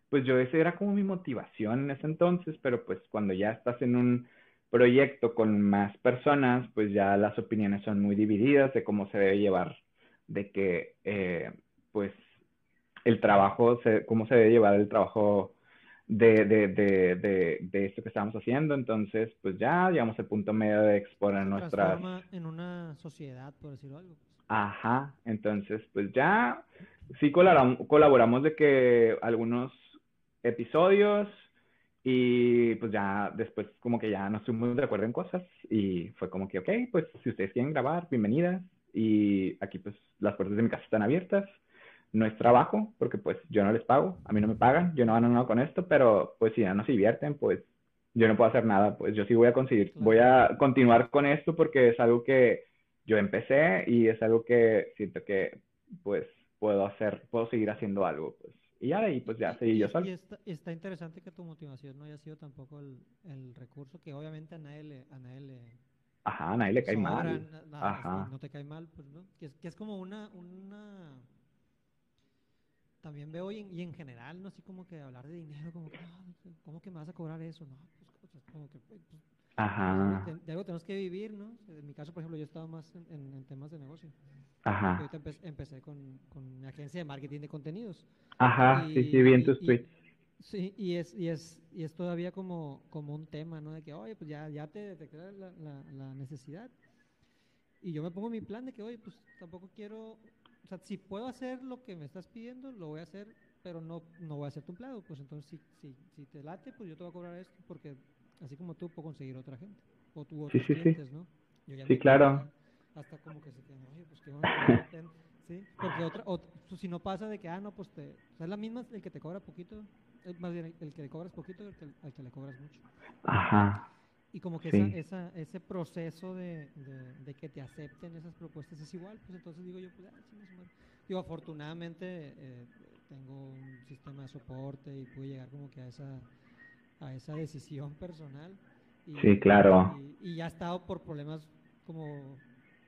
pues yo esa era como mi motivación en ese entonces, pero pues cuando ya estás en un proyecto con más personas, pues ya las opiniones son muy divididas de cómo se debe llevar, de que, eh, pues, el trabajo, cómo se debe llevar el trabajo de, de, de, de, esto que estamos haciendo. Entonces, pues ya llegamos al punto medio de exponer nuestras... en una sociedad, por decirlo algo. Ajá, entonces, pues ya sí colaboramos, colaboramos de que algunos episodios y pues ya después como que ya nos fuimos de acuerdo en cosas y fue como que, ok, pues si ustedes quieren grabar, bienvenidas. Y aquí pues las puertas de mi casa están abiertas. No es trabajo, porque pues yo no les pago, a mí no me pagan, yo no gano nada con esto, pero pues si ya no se divierten, pues yo no puedo hacer nada, pues yo sí voy a conseguir, voy a continuar con esto porque es algo que yo empecé y es algo que siento que pues puedo hacer, puedo seguir haciendo algo, pues. Y ya de ahí, pues ya seguí yo solo. Y está, está, interesante que tu motivación no haya sido tampoco el, el recurso que obviamente a nadie le... A nadie le Ajá, a nadie le cae mal. Ajá. No te cae mal, pues, ¿no? Que es, que es como una, una... También veo y en, y en, general, ¿no? Así como que hablar de dinero, como que, ah, ¿cómo que me vas a cobrar eso? No, pues, como que... Pues, Ajá. De, algo tenemos que vivir, ¿no? En mi caso, por ejemplo, yo estaba más en, en, temas de negocio. Ajá. Ahorita empecé, con, con, mi agencia de marketing de contenidos. Ajá, sí, sí, vi en tus tweets. Sí, y es, y es, y es todavía como, como un tema, ¿no? De que, oye, pues ya, ya te detecté la, la, la, necesidad. Y yo me pongo mi plan de que, oye, pues tampoco quiero, o sea, si puedo hacer lo que me estás pidiendo, lo voy a hacer, pero no, no voy a hacer tu empleado. Pues entonces, si, si, si te late, pues yo te voy a cobrar esto, porque así como tú puedo conseguir otra gente. O tú otros sí, sí, clientes, sí. ¿no? sí, claro. Hasta como que se quedan, oye, pues qué bueno. ¿sí? Porque otra, pues, si no pasa de que, ah, no, pues te, o sea, es la misma el que te cobra poquito, más bien el que le cobras poquito el que, al que le cobras mucho. Ajá. Y como que esa, esa, ese proceso de, de, de, que te acepten esas propuestas es igual, pues entonces digo yo, pues, ah, sí, más Digo, afortunadamente eh, tengo un sistema de soporte y pude llegar como que a esa a esa decisión personal. Y, sí, claro. Y, ya he estado por problemas como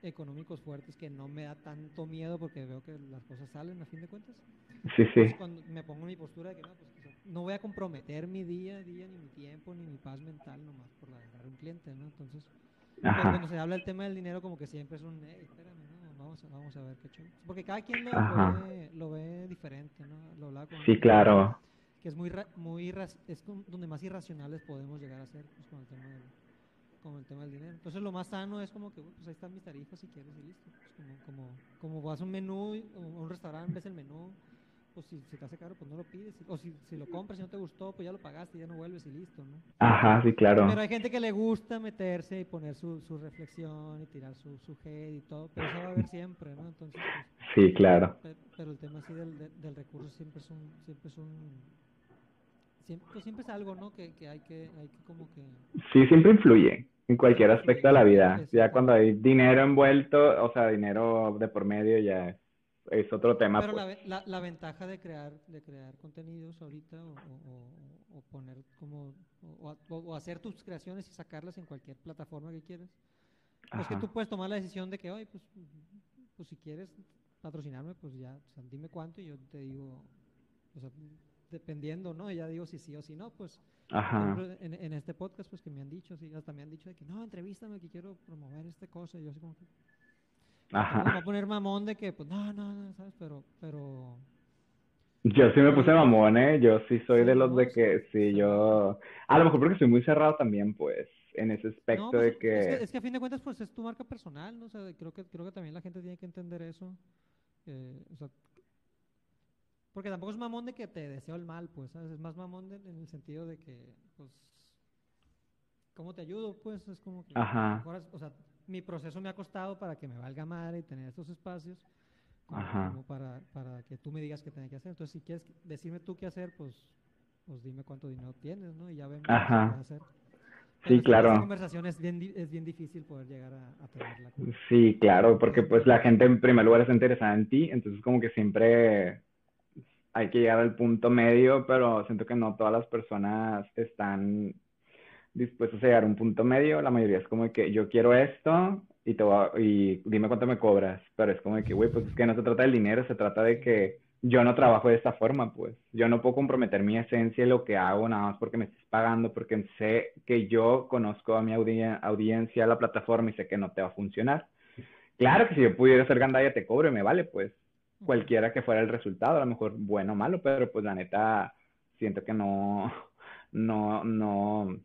económicos fuertes que no me da tanto miedo porque veo que las cosas salen a fin de cuentas. Sí, sí. cuando me pongo en mi postura de que no, pues, no voy a comprometer mi día a día, ni mi tiempo, ni mi paz mental nomás por agarrar un cliente, ¿no? Entonces, pues, cuando se habla del tema del dinero, como que siempre es un, hey, espérame, ¿no? Vamos a, vamos a ver qué chulo. Porque cada quien lo, ve, lo ve, diferente, ¿no? Lo hablaba con sí, claro que es muy, muy es donde más irracionales podemos llegar a ser pues, con, el tema del, con el tema del dinero. Entonces lo más sano es como que, pues ahí están mis tarifas si quieres y listo. Pues, como, como, vas a un menú, a un restaurante, ves el menú, pues si se te hace caro, pues no lo pides. O si, si lo compras y no te gustó, pues ya lo pagaste, ya no vuelves y listo, ¿no? Ajá, sí, claro. Pero hay gente que le gusta meterse y poner su, su reflexión y tirar su, su head y todo, pero eso va a haber siempre, ¿no? Entonces, pues, sí, claro. Pero, el tema así del, del, recurso siempre es un, siempre es un siempre, pues siempre es algo, ¿no? Que, que, hay que hay que como que... Sí, siempre influye en cualquier aspecto de la vida. Ya cuando hay dinero envuelto, o sea, dinero de por medio ya es otro tema. Pero pues. la, la, ventaja de crear de crear contenidos ahorita o, o, o poner como o, hacer tus creaciones y sacarlas en cualquier plataforma que quieras, pues que tú puedes tomar la decisión de que, hoy pues, pues si quieres patrocinarme, pues ya, o sea, dime cuánto y yo te digo, o sea, dependiendo, ¿no? ya digo si sí o si no, pues En, en, este podcast, pues que me han dicho, sí, hasta me han dicho de que no, entrevístame, que quiero promover esta cosa, y yo así como que... Ajá. Me voy a poner mamón de que, pues, no, no, no, ¿sabes? Pero, pero... Yo sí me puse mamón, ¿eh? Yo sí soy de los de que, sí, yo... A lo mejor porque soy muy cerrado también, pues, en ese aspecto pues, de que... Es, que... es que... a fin de cuentas, pues, es tu marca personal, ¿no? O sea, creo que, creo que también la gente tiene que entender eso. Eh, o sea, porque tampoco es mamón de que te deseo el mal, pues, ¿sabes? Es más mamón en el sentido de que, pues, ¿cómo te ayudo? Pues es como que, Ajá. o sea, mi proceso me ha costado para que me valga madre y tener estos espacios, como, para, para que tú me digas qué tengo que hacer. Entonces, si quieres decirme tú qué hacer, pues, pues dime cuánto dinero tienes, ¿no? Y ya vemos qué hacer. Sí, claro. Esa conversación es bien, es bien difícil poder llegar a, a tenerla. Sí, claro, porque pues la gente en primer lugar está interesada en ti, entonces como que siempre hay que llegar al punto medio, pero siento que no todas las personas están dispuestas a llegar a un punto medio. La mayoría es como que yo quiero esto y, te y dime cuánto me cobras, pero es como que, güey, pues es que no se trata del dinero, se trata de que yo no trabajo de esta forma, pues. Yo no puedo comprometer mi esencia y lo que hago nada más porque me estés pagando, porque sé que yo conozco a mi audiencia, a la plataforma y sé que no te va a funcionar. Claro que si yo pudiera ser gandaya te cobro y me vale, pues. Cualquiera que fuera el resultado, a lo mejor bueno o malo, pero pues la neta siento que no, no, no,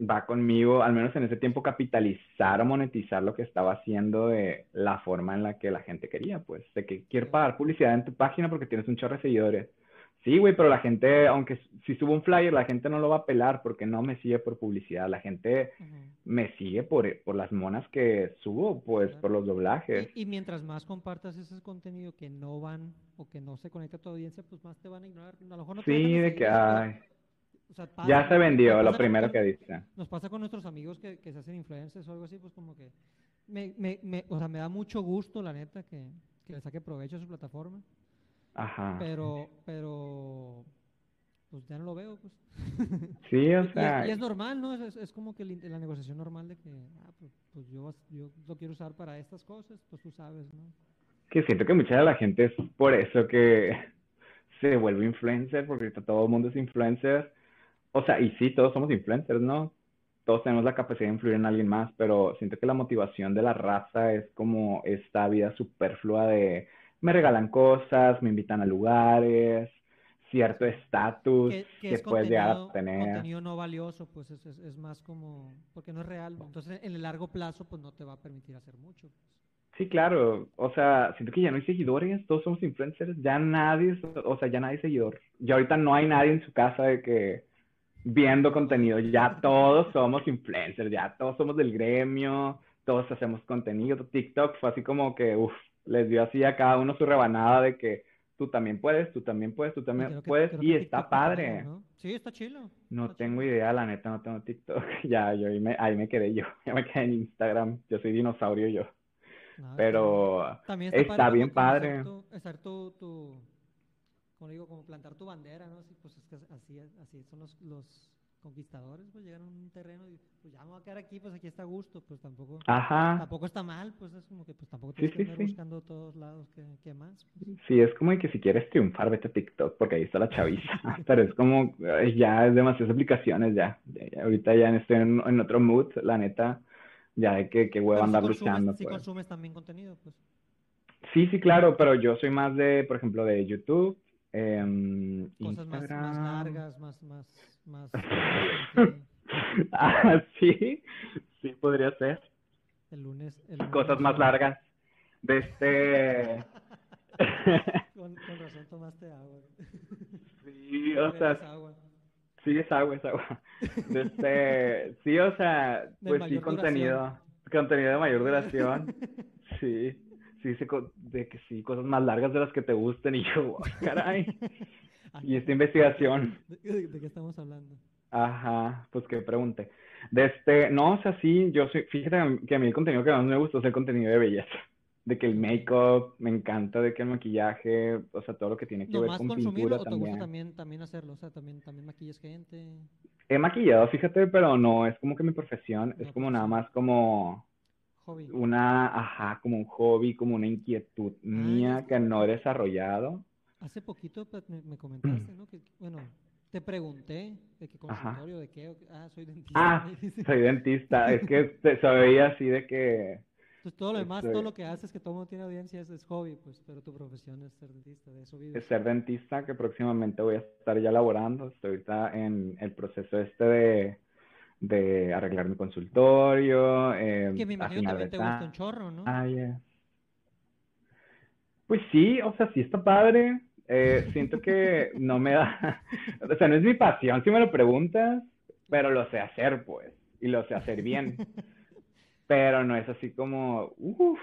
va conmigo, al menos en ese tiempo, capitalizar o monetizar lo que estaba haciendo de la forma en la que la gente quería, pues, de que quiero pagar publicidad en tu página porque tienes un chorro de seguidores. Sí, güey, pero la gente, aunque si subo un flyer, la gente no lo va a pelar porque no me sigue por publicidad. La gente me sigue por, por las monas que subo, pues, por los doblajes. Y, mientras más compartas ese contenido que no van o que no se conecta a tu audiencia, pues más te van a ignorar. A lo mejor no sí, de que, ay ya se vendió, lo primero que dice. Nos pasa con nuestros amigos que, que, se hacen influencers o algo así, pues como que me, me, me, o sea, me da mucho gusto, la neta, que, que le saque provecho a su plataforma. Ajá. Pero, pero, pues ya no lo veo, pues. Sí, o sea. Y, es normal, ¿no? Es, es, como que la negociación normal de que, ah, pues, pues, yo, yo lo quiero usar para estas cosas, pues tú sabes, ¿no? Que siento que mucha de la gente es por eso que se vuelve influencer, porque todo el mundo es influencer o sea, y sí, todos somos influencers, ¿no? Todos tenemos la capacidad de influir en alguien más, pero siento que la motivación de la raza es como esta vida superflua de me regalan cosas, me invitan a lugares, cierto estatus que, puedes llegar a tener. Contenido no valioso, pues es, es, más como, porque no es real. Entonces, en el largo plazo, pues no te va a permitir hacer mucho. Pues. Sí, claro. O sea, siento que ya no hay seguidores, todos somos influencers, ya nadie, o sea, ya nadie es seguidor. Ya ahorita no hay nadie en su casa de que viendo contenido. Ya todos somos influencers, ya todos somos del gremio, todos hacemos contenido. TikTok fue así como que, uff, les dio así a cada uno su rebanada de que tú también puedes, tú también puedes, tú también puedes, y está padre. Sí, está chilo. No tengo idea, la neta, no tengo TikTok. ya, yo ahí me, ahí me quedé yo, ya me quedé en Instagram, yo soy dinosaurio yo. Pero está, bien padre. Estar tu, tu, como digo, como plantar tu bandera, ¿no? Así, pues es que así, así son los, los conquistadores, pues llegan a un terreno y pues ya me voy a quedar aquí, pues aquí está a gusto, pues tampoco, tampoco está mal, pues es como que pues tampoco tienes que estar buscando todos lados que, más. Pues. Sí, es como que si quieres triunfar, vete a TikTok, porque ahí está la chaviza, pero es como, ya es demasiadas aplicaciones ya, ahorita ya estoy en, en, otro mood, la neta, ya hay que, que huevo andar luchando. Si pues. consumes también contenido, pues. Sí, sí, claro, pero yo soy más de, por ejemplo, de YouTube, eh, Cosas más, más, largas, más, más, más. ah, sí, sí podría ser. El lunes. Cosas más largas. De este. con, con, razón tomaste agua. sí, o sea. Sí, es agua, es agua. De este, sí, o sea, pues sí, contenido. Contenido de mayor duración. Sí sí de que sí, cosas más largas de las que te gusten y yo, caray. Y esta investigación. ¿De, qué estamos hablando? Ajá, pues que pregunte. De este, no, o sea, sí, yo soy, fíjate que a mí el contenido que más me gusta es el contenido de belleza. De que el make-up me encanta, de que el maquillaje, o sea, todo lo que tiene que ver con pintura o te gusta también, también hacerlo? O sea, también, también maquillas gente. He maquillado, fíjate, pero no, es como que mi profesión, es como nada más como una, ajá, como un hobby, como una inquietud ah, mía que no he desarrollado. Hace poquito pues, me, comentaste, ¿no? Que, bueno, te pregunté de qué consultorio, de qué, ah, soy dentista. Ah, soy dentista, es que se, veía así de que... Pues todo lo demás, todo lo que haces, que todo mundo tiene audiencia, es, hobby, pues, pero tu profesión es ser dentista, de eso vives. Es ser dentista, que próximamente voy a estar ya laborando, estoy ahorita en el proceso este de de arreglar mi consultorio. Eh, que me imagino también te gusta un chorro, ¿no? Ah, Pues sí, o sea, sí está padre. Eh, siento que no me da, o sea, no es mi pasión si me lo preguntas, pero lo sé hacer, pues, y lo sé hacer bien. pero no es así como, uff,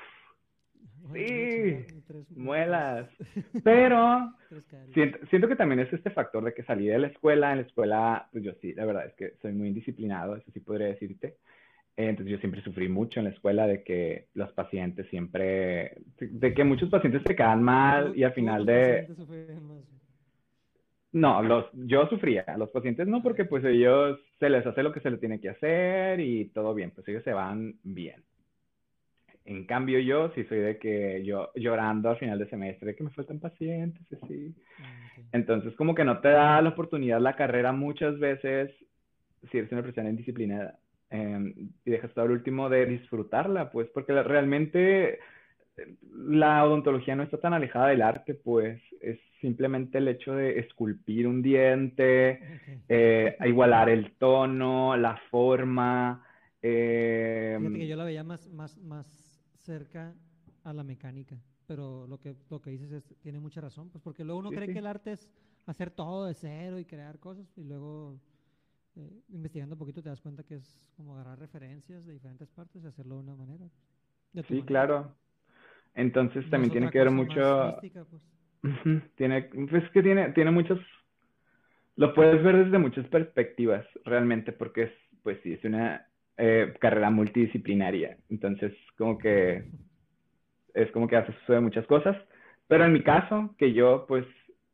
sí. muelas. Pero siento, siento, que también es este factor de que salí de la escuela. En la escuela, pues yo sí, la verdad es que soy muy indisciplinado, eso sí podría decirte. Entonces yo siempre sufrí mucho en la escuela de que los pacientes siempre, de que muchos pacientes se quedan mal y al final de... No, los, yo sufría, los pacientes no, porque pues ellos se les hace lo que se les tiene que hacer y todo bien, pues ellos se van bien. En cambio yo sí soy de que yo llorando al final de semestre, de que me faltan pacientes, así. Ah, Entonces como que no te da la oportunidad la carrera muchas veces si eres una persona indisciplinada eh, y dejas todo el último de disfrutarla, pues porque realmente la odontología no está tan alejada del arte, pues es simplemente el hecho de esculpir un diente, eh, igualar el tono, la forma. Eh, Fíjate que yo la veía más, más, más cerca a la mecánica, pero lo que, lo que dices es, tiene mucha razón, pues porque luego uno cree que el arte es hacer todo de cero y crear cosas y luego eh, investigando un poquito te das cuenta que es como agarrar referencias de diferentes partes y hacerlo de una manera. sí, claro. Entonces también tiene que ver mucho... pues. tiene, pues que tiene, tiene muchos... Lo puedes ver desde muchas perspectivas, realmente, porque es, pues sí, es una eh, carrera multidisciplinaria. Entonces, como que es como que haces de muchas cosas. Pero en mi caso, que yo, pues,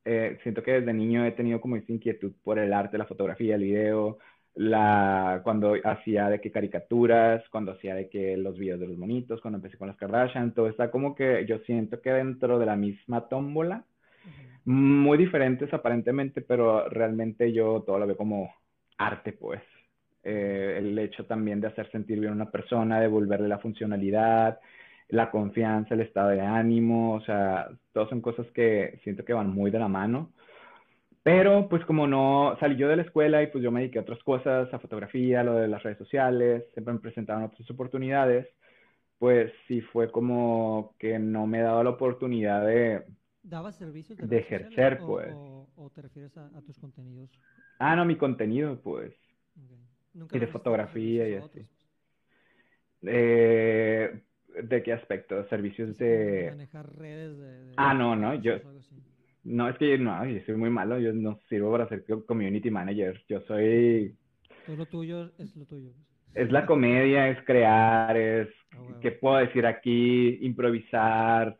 eh, siento que desde niño he tenido como esta inquietud por el arte, la fotografía, el video, la, cuando hacía de que caricaturas, cuando hacía de que los videos de los monitos, cuando empecé con las Kardashian, todo está como que yo siento que dentro de la misma tómbola, muy diferentes aparentemente, pero realmente yo todo lo veo como arte, pues. Eh, el hecho también de hacer sentir bien a una persona, devolverle la funcionalidad, la confianza, el estado de ánimo, o sea, todas son cosas que siento que van muy de la mano. Pero pues como no salí yo de la escuela y pues yo me dediqué a otras cosas, a fotografía, lo de las redes sociales, siempre me presentaron otras oportunidades, pues sí fue como que no me daba la oportunidad de... ¿Dabas servicios de, ejercer, pues? O, te refieres a, tus contenidos? Ah, no, mi contenido, pues. y de fotografía y así. Eh, ¿De qué aspecto? ¿Servicios de...? Manejar redes de... ah, no, no, yo... No, es que no, yo soy muy malo, yo no sirvo para ser community manager, yo soy... Todo lo tuyo es lo tuyo. Es la comedia, es crear, es ah, qué puedo decir aquí, improvisar,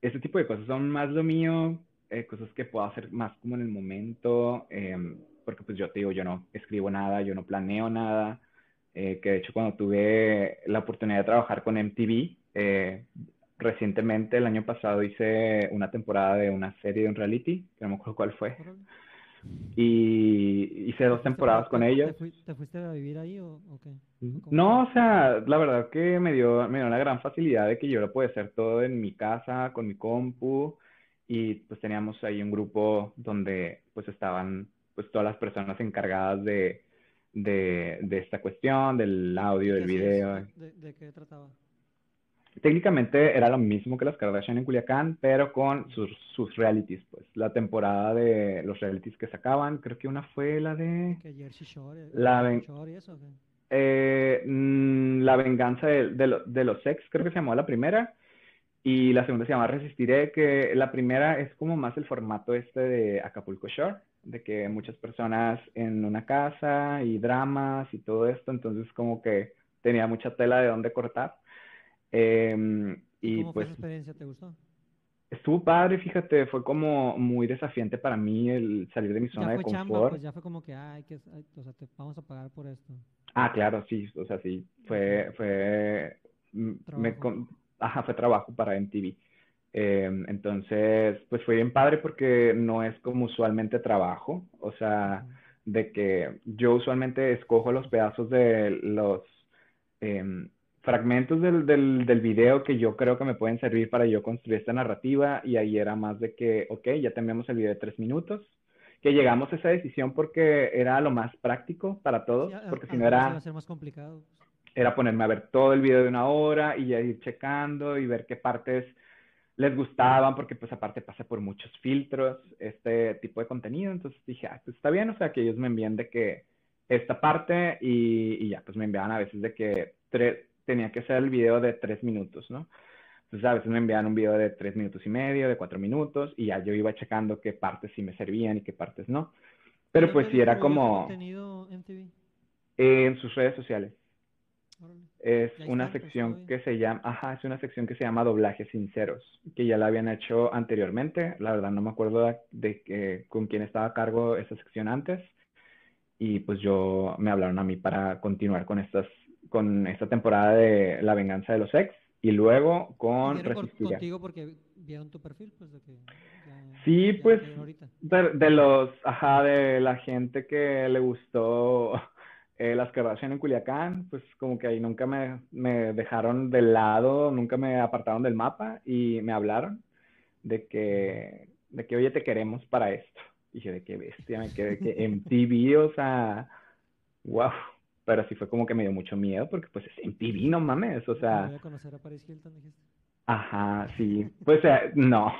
ese tipo de cosas son más lo mío, eh, cosas que puedo hacer más como en el momento, em, porque pues yo te digo, yo no escribo nada, yo no planeo nada, eh, que de hecho cuando tuve la oportunidad de trabajar con MTV, eh, recientemente, el año pasado, hice una temporada de una serie de un reality, que no me acuerdo cuál fue. Y hice dos temporadas con ellos. ¿Te fuiste a vivir ahí o, qué? No, o sea, la verdad que me dio, me dio una gran facilidad de que yo lo podía hacer todo en mi casa, con mi compu, y pues teníamos ahí un grupo donde pues estaban pues todas las personas encargadas de, de, de esta cuestión, del audio, del video. ¿De qué trataba? técnicamente era lo mismo que las Kardashian en Culiacán, pero con sus, sus realities, pues. La temporada de los realities que sacaban, creo que una fue la de... la eso, eh, mm, La venganza de, de, los sex, creo que se llamó la primera. Y la segunda se llama Resistiré, que la primera es como más el formato este de Acapulco Shore, de que muchas personas en una casa y dramas y todo esto, entonces como que tenía mucha tela de dónde cortar. Eh, y ¿Cómo pues, fue experiencia? ¿Te gustó? Estuvo padre, fíjate, fue como muy desafiante para mí el salir de mi zona de confort. pues ya fue como que, ay, que, o sea, te vamos a pagar por esto. Ah, claro, sí, o sea, sí, fue, fue, me, ajá, fue trabajo para MTV. Eh, entonces, pues fue bien padre porque no es como usualmente trabajo, o sea, de que yo usualmente escojo los pedazos de los, eh, fragmentos del, del, del, video que yo creo que me pueden servir para yo construir esta narrativa y ahí era más de que, ok, ya tenemos el video de tres minutos, que llegamos a esa decisión porque era lo más práctico para todos, porque si no era... ser más complicado. Era ponerme a ver todo el video de una hora y ya ir checando y ver qué partes les gustaban, porque pues aparte pasa por muchos filtros este tipo de contenido, entonces dije, ah, pues está bien, o sea, que ellos me envían de que esta parte y, y ya, pues me enviaban a veces de que tres tenía que ser el video de tres minutos, ¿no? Entonces a veces me enviaban un video de tres minutos y medio, de cuatro minutos, y ya yo iba checando qué partes sí me servían y qué partes no. Pero pues sí era como... en sus redes sociales. Es una sección que se llama, ajá, es una sección que se llama Doblajes Sinceros, que ya la habían hecho anteriormente. La verdad no me acuerdo de, de que- con quién estaba a cargo esa sección antes. Y pues yo me hablaron a mí para continuar con estas, con esta temporada de La venganza de los ex y luego con Resistiré. contigo porque vieron tu perfil, pues de que ya- Sí, ya pues. De, de los, ajá, de la gente que le gustó eh, las Kardashian en Culiacán, pues como que ahí nunca me, me dejaron de lado, nunca me apartaron del mapa y me hablaron de que, de que, oye, te queremos para esto. Y yo de qué bestia, me quedé que MTV, o sea, wow. Pero sí fue como que me dio mucho miedo porque pues es MTV, no mames, o sea... Voy a conocer a Paris Hilton, dijiste. Ajá, sí. Pues eh, no.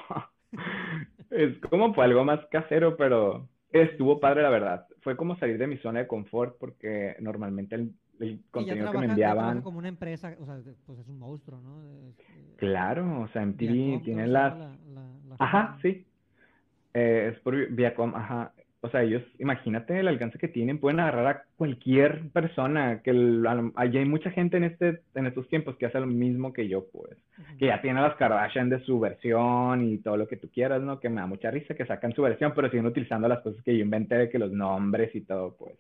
Es como fue algo más casero, pero estuvo padre, la verdad. Fue como salir de mi zona de confort porque normalmente el, contenido que me enviaban, como una empresa, o sea, pues es un monstruo, ¿no? Es, eh, claro, o sea, MTV tiene las... la- la- la Ajá, sí. Eh, es por Viacom, ajá. O sea, ellos, imagínate el alcance que tienen, pueden agarrar a cualquier persona, que el- hay mucha gente en este, en estos tiempos que hace lo mismo que yo, pues. Que ya tiene a las Kardashian de su versión y todo lo que tú quieras, ¿no? Que me da mucha risa que sacan su versión, pero siguen utilizando las cosas que yo inventé de que los nombres y todo, pues.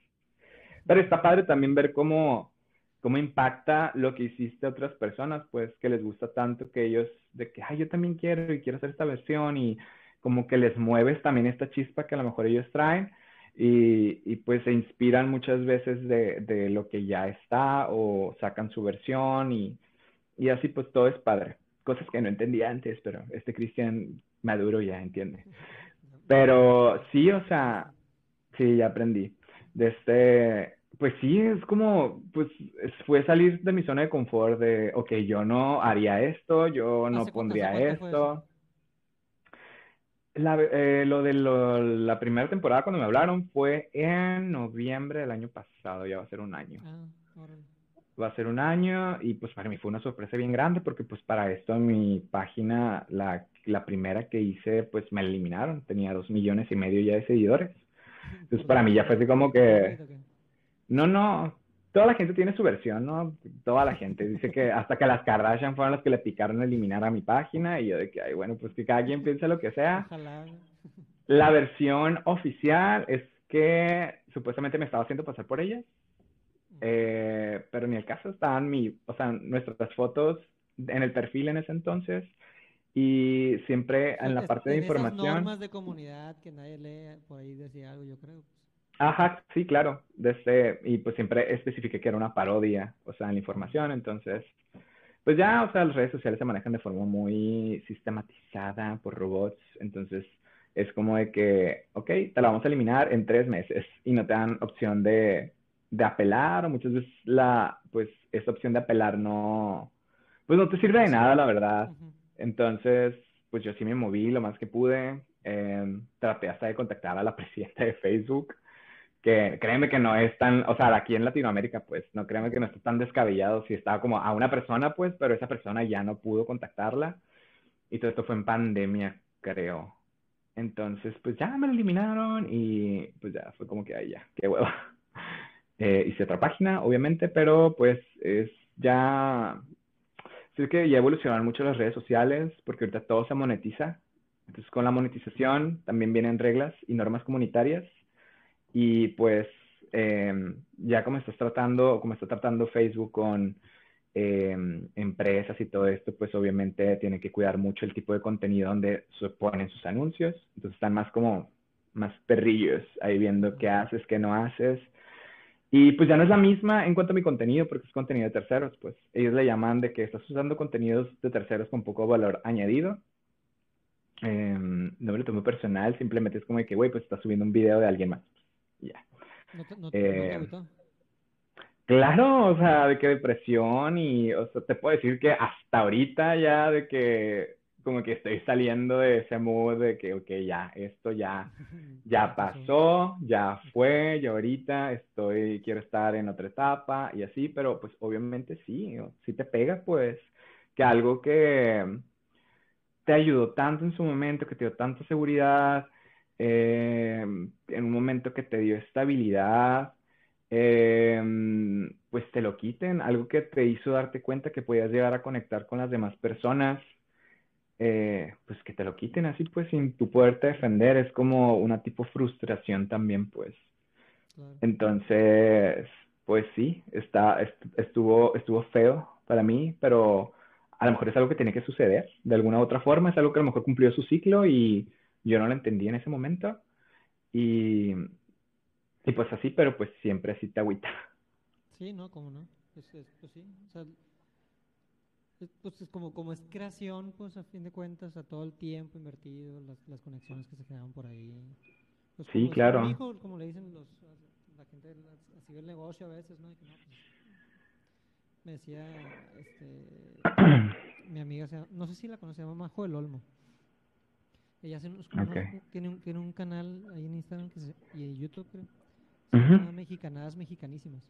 Pero está padre también ver cómo, cómo impacta lo que hiciste a otras personas, pues, que les gusta tanto que ellos, de que, ay, yo también quiero y quiero hacer esta versión y como que les mueves también esta chispa que a lo mejor ellos traen y, y pues se inspiran muchas veces de, de lo que ya está o sacan su versión y, y así pues todo es padre. Cosas que no entendía antes, pero este Cristian maduro ya entiende. Pero sí, o sea, sí, ya aprendí. De este, pues sí, es como, pues es- fue salir de mi zona de confort de, ok, yo no haría esto, yo no ¿Hace cu- pondría esto. La, eh, lo de lo- la primera temporada cuando me hablaron fue en noviembre del año pasado, ya va a ser un año. Ah. Va a ser un año y pues para mí fue una sorpresa bien grande porque pues para esto en mi página, la, la primera que hice, pues me eliminaron. Tenía dos millones y medio ya de seguidores. Entonces para mí ya fue así como que, no, no, toda la gente tiene su versión, ¿no? Toda la gente. Dice que hasta que las Kardashian fueron las que le picaron eliminar a mi página y yo de que, ay, bueno, pues que cada quien piense lo que sea. La versión oficial es que supuestamente me estaba haciendo pasar por ellas. Eh, pero ni el caso estaban mi, o sea, nuestras fotos en el perfil en ese entonces y siempre en la parte de en información. normas de comunidad que nadie lee, por ahí decía algo, yo creo. Ajá, sí, claro. Desde, y pues siempre especifiqué que era una parodia, o sea, en la información. Entonces, pues ya, o sea, las redes sociales se manejan de forma muy sistematizada por robots. Entonces, es como de que, ok, te la vamos a eliminar en tres meses y no te dan opción de, de apelar o muchas veces la, pues, esa opción de apelar no, pues no te sirve de nada, la verdad. Entonces, pues yo sí me moví lo más que pude. eh, traté hasta de contactar a la presidenta de Facebook, que créeme que no es tan, o sea, aquí en Latinoamérica, pues, no créeme que no está tan descabellado. Si estaba como a una persona, pues, pero esa persona ya no pudo contactarla. Y todo esto fue en pandemia, creo. Entonces, pues ya me lo eliminaron y pues ya fue como que, ay, ya, qué hueva. Eh, hice otra página, obviamente, pero pues es ya Sí, que ya evolucionaron mucho las redes sociales porque ahorita todo se monetiza. Entonces, con la monetización también vienen reglas y normas comunitarias. Y pues, eh, ya como estás tratando, como está tratando Facebook con eh, empresas y todo esto, pues obviamente tiene que cuidar mucho el tipo de contenido donde se ponen sus anuncios. Entonces, están más como, más perrillos ahí viendo qué haces, qué no haces. Y pues ya no es la misma en cuanto a mi contenido, porque es contenido de terceros, pues ellos le llaman de que estás usando contenidos de terceros con poco valor añadido. Eh, no me lo tomo personal, simplemente es como de que, güey, pues estás subiendo un video de alguien más. Ya. ¿No te, no, te- no te Eh? Claro, o sea, de que depresión y, o sea, te puedo decir que hasta ahorita ya de que como que estoy saliendo de ese mood de que, ok, ya, esto ya, ya pasó, ya fue, yo ahorita estoy, quiero estar en otra etapa y así, pero pues obviamente sí, sí te pega, pues que algo que te ayudó tanto en su momento, que te dio tanta seguridad, eh, en un momento que te dio estabilidad, eh, pues te lo quiten, algo que te hizo darte cuenta que podías llegar a conectar con las demás personas, eh, pues que te lo quiten así, pues sin tu poderte defender, es como una tipo frustración también, pues. Entonces, pues sí, está, estuvo, estuvo feo para mí, pero a lo mejor es algo que tiene que suceder de alguna u otra forma, es algo que a lo mejor cumplió su ciclo y yo no lo entendí en ese momento. Y, y pues así, pero pues siempre así te agüita. Sí, ¿no? ¿Cómo no? Pues, pues sí, o sea, pues es como, como es creación, pues a fin de cuentas, a todo el tiempo invertido, las, las conexiones que se crearon por ahí. Pues sí, claro. Hijo, como le dicen los, la gente, así ve el negocio a veces, ¿no? Y que no pues, me decía, este, mi amiga, no sé si la conoce, se llama Majo del Olmo. Ella hace unos, tiene, un, tiene un canal ahí en Instagram que y en YouTube, creo. Se llama Mexicanadas Mexicanísimas.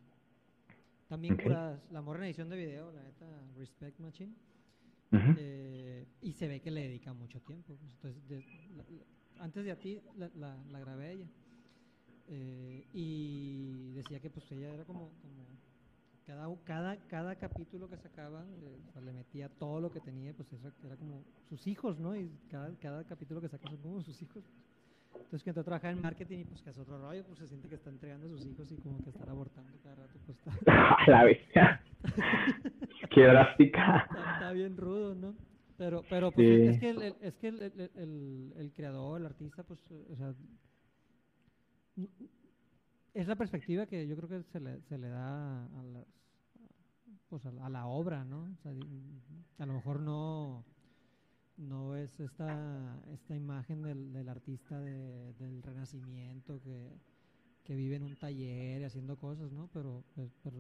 También curadas. La morra en edición de video, la neta, Respect Machine. eh, y se ve que le dedica mucho tiempo. Entonces, antes de a ti, la, la, la grabé ella. Eh, y decía que pues ella era como, como cada, cada, cada capítulo que sacaba eh, le metía todo lo que tenía, pues eso era como sus hijos, ¿no? Y cada, cada capítulo que sacaba son como sus hijos. Entonces, que entró a trabajar en marketing y pues que hace otro rollo, pues se siente que está entregando a sus hijos y como que está abortando cada rato, pues está... La bestia. Qué drástica. Está, bien rudo, ¿no? Pero, pero pues, es que, el, es que el, el, el, creador, el artista, pues, o sea, es la perspectiva que yo creo que se le, se le da a, las, pues a, la obra, ¿no? O sea, a lo mejor no no es esta, esta imagen del, del artista de, del renacimiento que, que, vive en un taller haciendo cosas, ¿no? Pero, pues, pero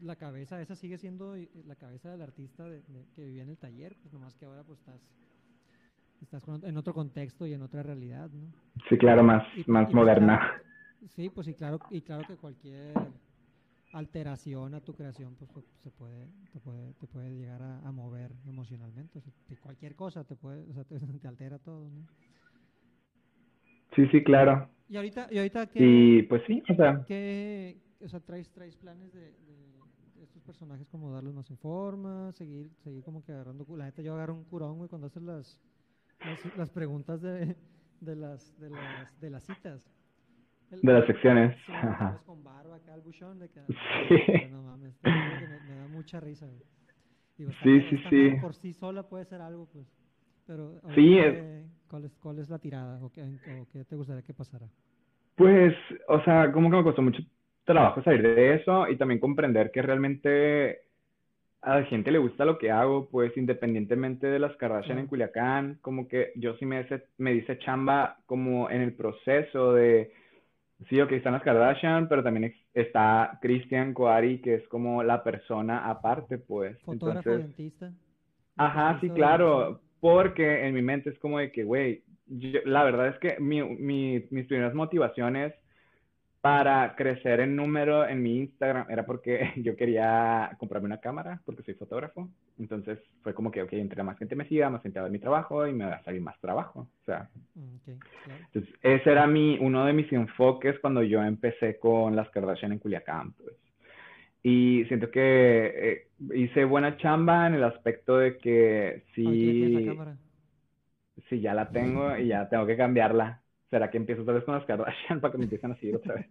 la cabeza esa sigue siendo la cabeza del artista de, que vivía en el taller, pues nomás que ahora pues estás estás en otro contexto y en otra realidad, ¿no? Sí, claro, más, más moderna. Sí, pues sí, claro, y claro que cualquier alteración a tu creación, pues, pues se puede, te puede, te puede llegar a, mover emocionalmente. cualquier cosa te puede, o sea, te, altera todo, ¿no? Sí, sí, claro. Y ahorita, y ahorita ¿qué, y pues sí, o sea, ¿qué, o sea, traes, traes planes de, estos personajes como darles más en forma, seguir, seguir como que agarrando, la gente yo agarro un curón, güey, cuando haces las, las, las preguntas de, de las, de las, de las citas de las secciones. Sí, con barba acá, el buchón, de que, sí. no mames, me, da mucha risa. Digo, sí, sí, sí. Por sí sola puede ser algo, pues. Pero, sí, ¿cuál, es, ¿cuál es la tirada o qué, o qué te gustaría que pasara? Pues, o sea, como que me costó mucho trabajo salir de eso y también comprender que realmente a la gente le gusta lo que hago, pues independientemente de las Kardashian en Culiacán, como que yo sí me, me dice chamba como en el proceso de Sí, ok, están las Kardashian, pero también está Christian Coari, que es como la persona aparte, pues. Fotógrafo, dentista. Ajá, sí, claro, porque en mi mente es como de que, güey, la verdad es que mi, mi, mis primeras motivaciones para crecer en número en mi Instagram era porque yo quería comprarme una cámara, porque soy fotógrafo. Entonces fue como que, ok, entre más gente me siga, más gente va a ver mi trabajo y me va a salir más trabajo. O sea, mm, entonces ese era mi, uno de mis enfoques cuando yo empecé con las Kardashian en Culiacán, pues. Y siento que eh, hice buena chamba en el aspecto de que sí, sí, ya la tengo y ya tengo que cambiarla ¿será que empiezo otra vez con las Kardashian para que me empiecen a seguir otra vez?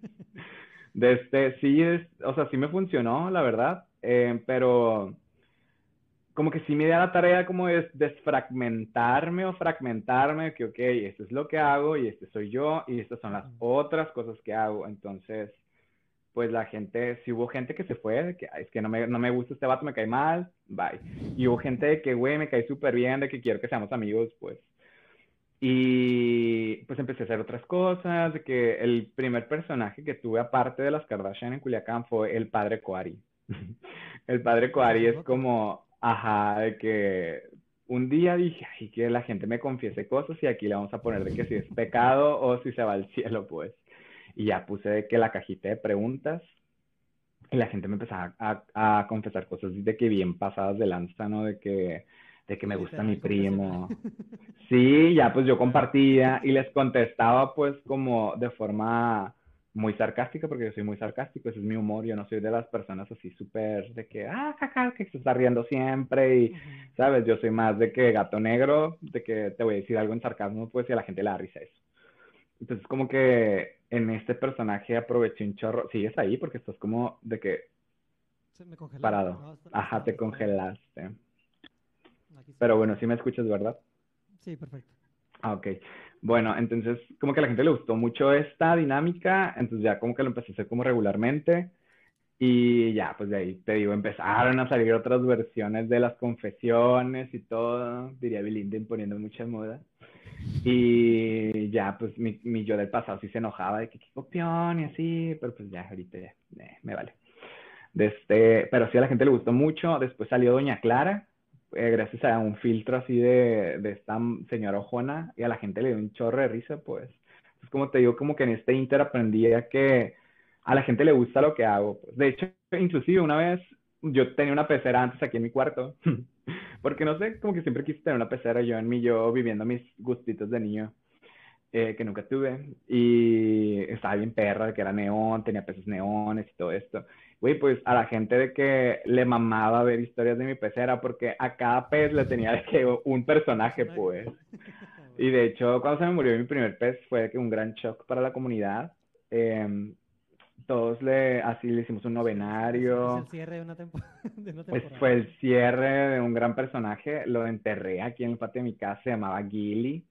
De este, sí, es, o sea, sí me funcionó, la verdad, eh, pero como que sí me da la tarea como de desfragmentarme o fragmentarme, que ok, esto es lo que hago y este soy yo y estas son las otras cosas que hago. Entonces, pues la gente, si hubo gente que se fue, que es que no me, no me gusta este vato, me cae mal, bye. Y hubo gente de que, güey, me cae súper bien, de que quiero que seamos amigos, pues y pues empecé a hacer otras cosas, de que el primer personaje que tuve aparte de las Kardashian en Culiacán fue el padre Coari. el padre Coari es como, ajá, de que un día dije, ay, que la gente me confiese cosas y aquí le vamos a poner de que si es pecado o si se va al cielo, pues. Y ya puse de que la cajita de preguntas Y la gente me empezaba a, a, confesar cosas de que bien pasadas de lanza, ¿no? De que, de que me gusta mi primo. Sí, ya pues yo compartía y les contestaba pues como de forma muy sarcástica, porque yo soy muy sarcástico, ese es mi humor, yo no soy de las personas así súper de que, ah, caca, que se está riendo siempre y, ¿sabes? Yo soy más de que gato negro, de que te voy a decir algo en sarcasmo, pues, y a la gente le da risa eso. Entonces, como que en este personaje aproveché un chorro, sigues ahí porque estás como de que... Se me parado. Ajá, te congelaste. Pero bueno, sí me escuchas, ¿verdad? Sí, perfecto. Ah, ok. Bueno, entonces como que a la gente le gustó mucho esta dinámica, entonces ya como que lo empecé a hacer como regularmente y ya, pues de ahí te digo, empezaron a salir otras versiones de las confesiones y todo, diría Belinda poniendo mucha moda. Y ya, pues mi, mi yo del pasado sí se enojaba de que qué copión y así, pero pues ya, ahorita ya, eh, me vale. De este, pero sí a la gente le gustó mucho. Después salió Doña Clara, eh, gracias a un filtro así de, de esta señora Ojona, y a la gente le dio un chorro de risa, pues. Es como te digo, como que en este inter aprendí a que a la gente le gusta lo que hago. Pues. De hecho, inclusive una vez yo tenía una pecera antes aquí en mi cuarto, porque no sé, como que siempre quise tener una pecera yo en mi yo viviendo mis gustitos de niño. Eh, que nunca tuve, y estaba bien perra, que era neón, tenía peces neones y todo esto güey, pues a la gente de que le mamaba ver historias de mi pecera, porque a cada pez le tenía de que un personaje, pues. Y de hecho, cuando se me murió mi primer pez, fue que un gran shock para la comunidad. Em, todos le, así le hicimos un novenario. el cierre de una, fue el cierre de un gran personaje. Lo enterré aquí en el patio de mi casa, se llamaba Gilly.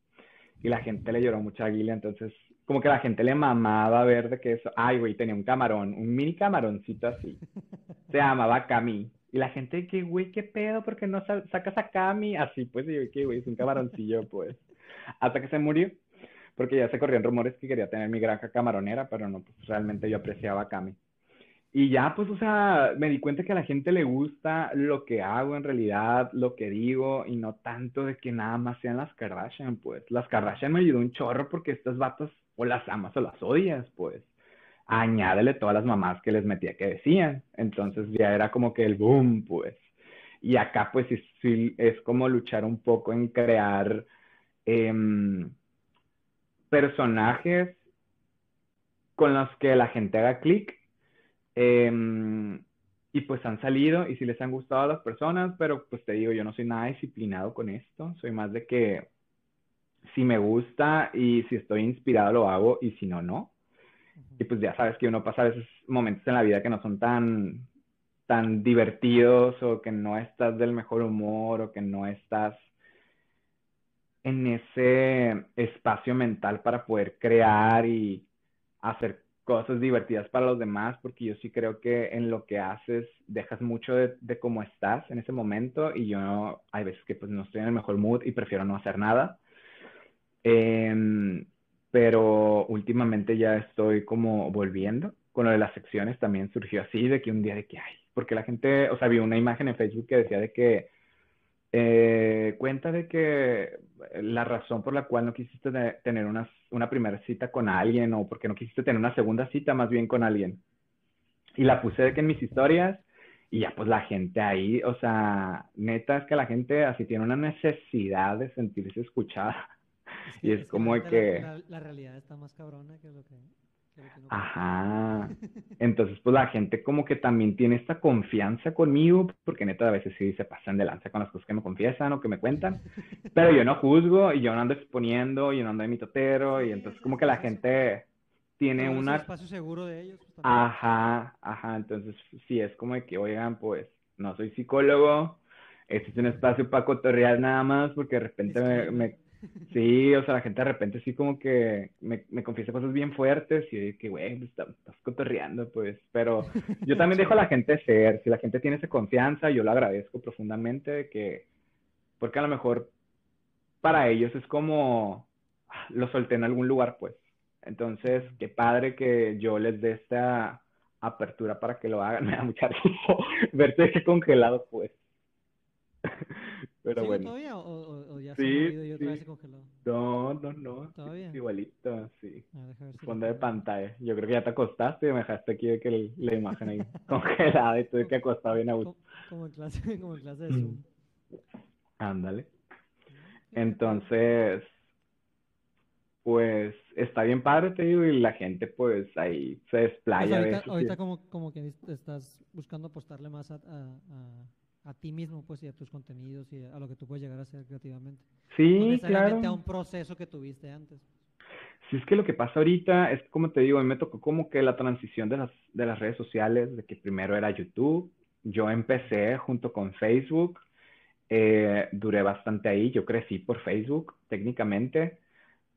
Y la gente le lloró mucho a Gilly, entonces como que la gente le mamaba ver de que eso, ay, güey, tenía un camarón, un mini camaroncito así. Se llamaba Cami. Y la gente, que, güey, qué pedo, ¿por qué no sacas a Cami? Así, pues, y yo, que, güey, es un camaroncillo, pues. Hasta que se murió, porque ya se corrían rumores que quería tener mi granja camaronera, pero no, pues realmente yo apreciaba a Cami. Y ya, pues, o sea, me di cuenta que a la gente le gusta lo que hago en realidad, lo que digo, y no tanto de que nada más sean las Kardashian, pues. Las Kardashian me ayudó un chorro porque estas vatos o las amas o las odias, pues. Añádele todas las mamás que les metía que decían. Entonces ya era como que el boom, pues. Y acá, pues, sí, es como luchar un poco en crear em, personajes con los que la gente haga clic Em, y pues han salido y si les han gustado a las personas, pero pues te digo, yo no soy nada disciplinado con esto, soy más de que si me gusta y si estoy inspirado lo hago y si no, no. Y pues ya sabes que uno pasa esos momentos en la vida que no son tan, tan divertidos o que no estás del mejor humor o que no estás en ese espacio mental para poder crear y hacer cosas divertidas para los demás, porque yo sí creo que en lo que haces dejas mucho de, cómo estás en ese momento y yo hay veces que pues no estoy en el mejor mood y prefiero no hacer nada. Em, pero últimamente ya estoy como volviendo. Con lo de las secciones también surgió así, de que un día de que hay, porque la gente, o sea, vi una imagen en Facebook que decía de que eh, cuenta de que la razón por la cual no quisiste tener una, una primera cita con alguien o porque no quisiste tener una segunda cita más bien con alguien. Y la puse de que en mis historias y ya pues la gente ahí, o sea, neta es que la gente así tiene una necesidad de sentirse escuchada. Y es, como que... La, la, realidad está más cabrona que lo que... Ajá. Entonces, pues la gente como que también tiene esta confianza conmigo, porque neta a veces sí se pasan de lanza con las cosas que me confiesan o que me cuentan, pero yo no juzgo y yo no ando exponiendo y yo no ando de mi totero y entonces como que la gente tiene un espacio seguro de ellos. Pues, ajá, ajá, entonces sí es como de que, oigan, pues no soy psicólogo, este es un espacio para cotorrear nada más porque de repente me Sí, o sea, la gente de repente sí como que me, confiesa cosas bien fuertes y que, güey, pues, estás, cotorreando, pues. Pero yo también dejo a la gente ser. Si la gente tiene esa confianza, yo lo agradezco profundamente que, porque a lo mejor para ellos es como, ah, lo solté en algún lugar, pues. Entonces, qué padre que yo les dé esta apertura para que lo hagan. Me da mucha risa verte congelado, pues. Pero ¿Sigue bueno. todavía o, o- o ya se ha movido y otra vez se congeló? No, no, no. ¿Todavía? Igualito, sí. A ver, ver si Fondo de pantalla. Yo creo que ya te acostaste y me dejaste aquí de que el- la imagen ahí congelada y tuve que acostar bien a gusto. Como, en clase, como en clase de Mm. Zoom. Ándale. Sí, Entonces, pues está bien padre, te digo, y la gente pues ahí se Pues desplaya a ahorita, veces. ahorita como, como que estás buscando apostarle más a, a, a- a ti mismo, pues, y a tus contenidos y a lo que tú puedes llegar a hacer creativamente. No Sí, a claro. un proceso que tuviste antes. Sí, es que lo que pasa ahorita es como te digo, a mí me tocó como que la transición de las, de las redes sociales, de que primero era YouTube, yo empecé junto con Facebook, eh, duré bastante ahí, yo crecí por Facebook técnicamente,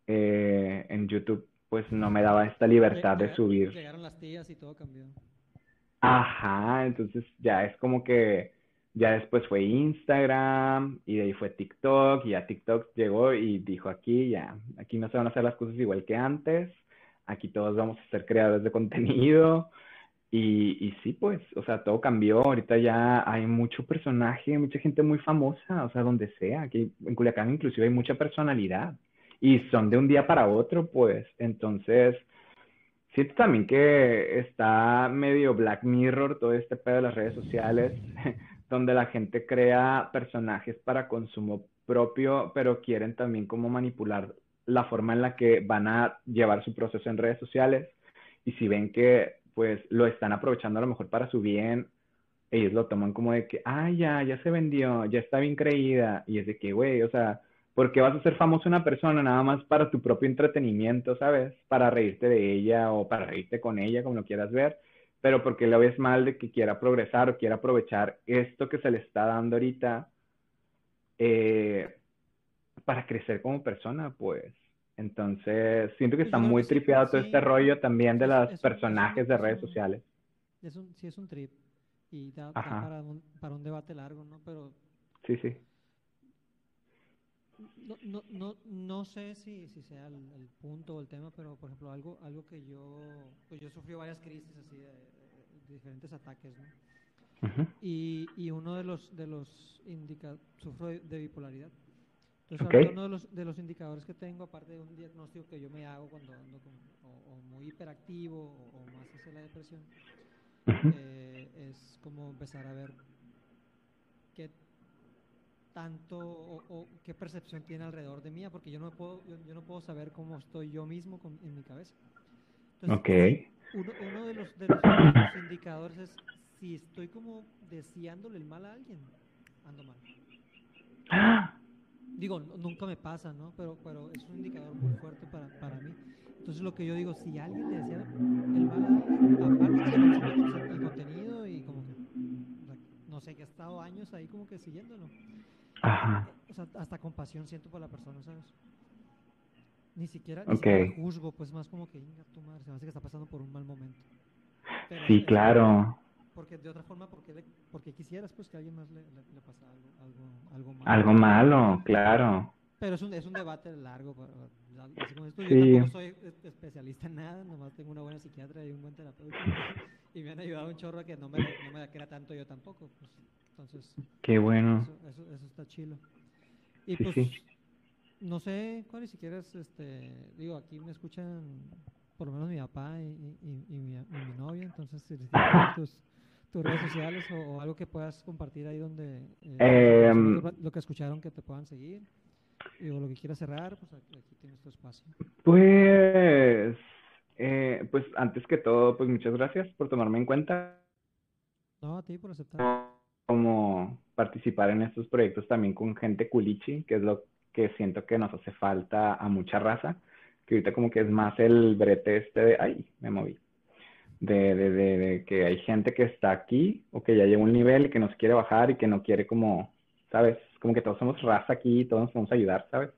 eh, en YouTube pues no me daba esta libertad de subir. Llegaron las tías y todo cambió. Ajá, entonces ya es como que ya después fue Instagram y de ahí fue TikTok y ya TikTok llegó y dijo aquí ya, aquí no se van a hacer las cosas igual que antes, aquí todos vamos a ser creadores de contenido y, y sí pues, o sea, todo cambió, ahorita ya hay mucho personaje, mucha gente muy famosa, o sea, donde sea, aquí en Culiacán inclusive hay mucha personalidad y son de un día para otro pues, entonces... Siento también que está medio Black Mirror todo este pedo de las redes sociales, donde la gente crea personajes para consumo propio, pero quieren también como manipular la forma en la que van a llevar su proceso en redes sociales. Y si ven que pues lo están aprovechando a lo mejor para su bien, ellos lo toman como de que, ah, ya, ya se vendió, ya está bien creída. Y es de que, güey, o sea, ¿por qué vas a ser famoso una persona nada más para tu propio entretenimiento, ¿sabes? Para reírte de ella o para reírte con ella, como lo quieras ver, pero porque lo ves mal de que quiera progresar o quiera aprovechar esto que se le está dando ahorita eh, para crecer como persona, pues. Entonces, siento que está muy que sí, tripeado todo sí. este rollo también de los un- personajes de es redes un- sociales. Es un, sí, es un trip. Y da, para, un, para un debate largo, ¿no? Pero Sí, sí. No, no, no, no sé si, si sea el, el punto o el tema, pero por ejemplo, algo, algo que yo, pues yo sufrí varias crisis así de, de diferentes ataques, ¿no? Y, y uno de los, de los indica sufro de, de bipolaridad. Entonces, uno de los, de los indicadores que tengo, aparte de un diagnóstico que yo me hago cuando ando con- o, o muy hiperactivo o, o más hacia la depresión, eh, es como empezar a ver qué tanto o, o qué percepción tiene alrededor de mí, porque yo no puedo, yo, yo no puedo saber cómo estoy yo mismo con- en mi cabeza. Entonces, Ok. uno, uno de, los, de, los, los indicadores es si estoy como deseándole el mal a alguien, ando mal. Digo, nunca me pasa, ¿no? Pero, pero es un indicador muy fuerte para, para mí. Entonces lo que yo digo, si alguien le desea el mal a alguien, aparte de el contenido y como que, no sé, que he estado años ahí como que siguiéndolo. Ajá. O sea, hasta compasión siento por la persona, ¿sabes? Ni siquiera, ni siquiera juzgo, pues más como que, "Inga tu madre, se me hace que está pasando por un mal momento. Pero Sí, claro. Porque de otra forma, porque, le, porque quisieras pues que a alguien más le, le, le pasa algo, algo, algo malo. Algo malo, claro. Pero es un, es un debate largo. pero, así como esto, Sí. Yo tampoco soy es- especialista en nada, nomás tengo una buena psiquiatra y un buen terapeuta. y me han ayudado un chorro a que no me, no me la crea tanto yo tampoco. Pues, entonces, Qué bueno. eso, eso, eso está chilo. Y Sí, pues, sí. no sé cuál si quieres, este, digo, aquí me escuchan por lo menos mi papá y, y, y- y mi, y mi novia, entonces si les tus, tus redes sociales o, o algo que puedas compartir ahí donde eh, Em, lo que- lo que escucharon que te puedan seguir y, o lo que quieras cerrar, pues aquí, aquí tienes tu espacio. Pues, eh, pues antes que todo, pues muchas gracias por tomarme en cuenta No, a ti por aceptar. Como participar en estos proyectos también con gente culichi, que es lo que siento que nos hace falta a mucha raza, que ahorita como que es más el brete este de, ay, me moví, de, de, de, de que hay gente que está aquí o que ya llegó un nivel y que nos quiere bajar y que no quiere como, ¿sabes? Como que todos somos raza aquí y todos nos podemos ayudar, ¿sabes?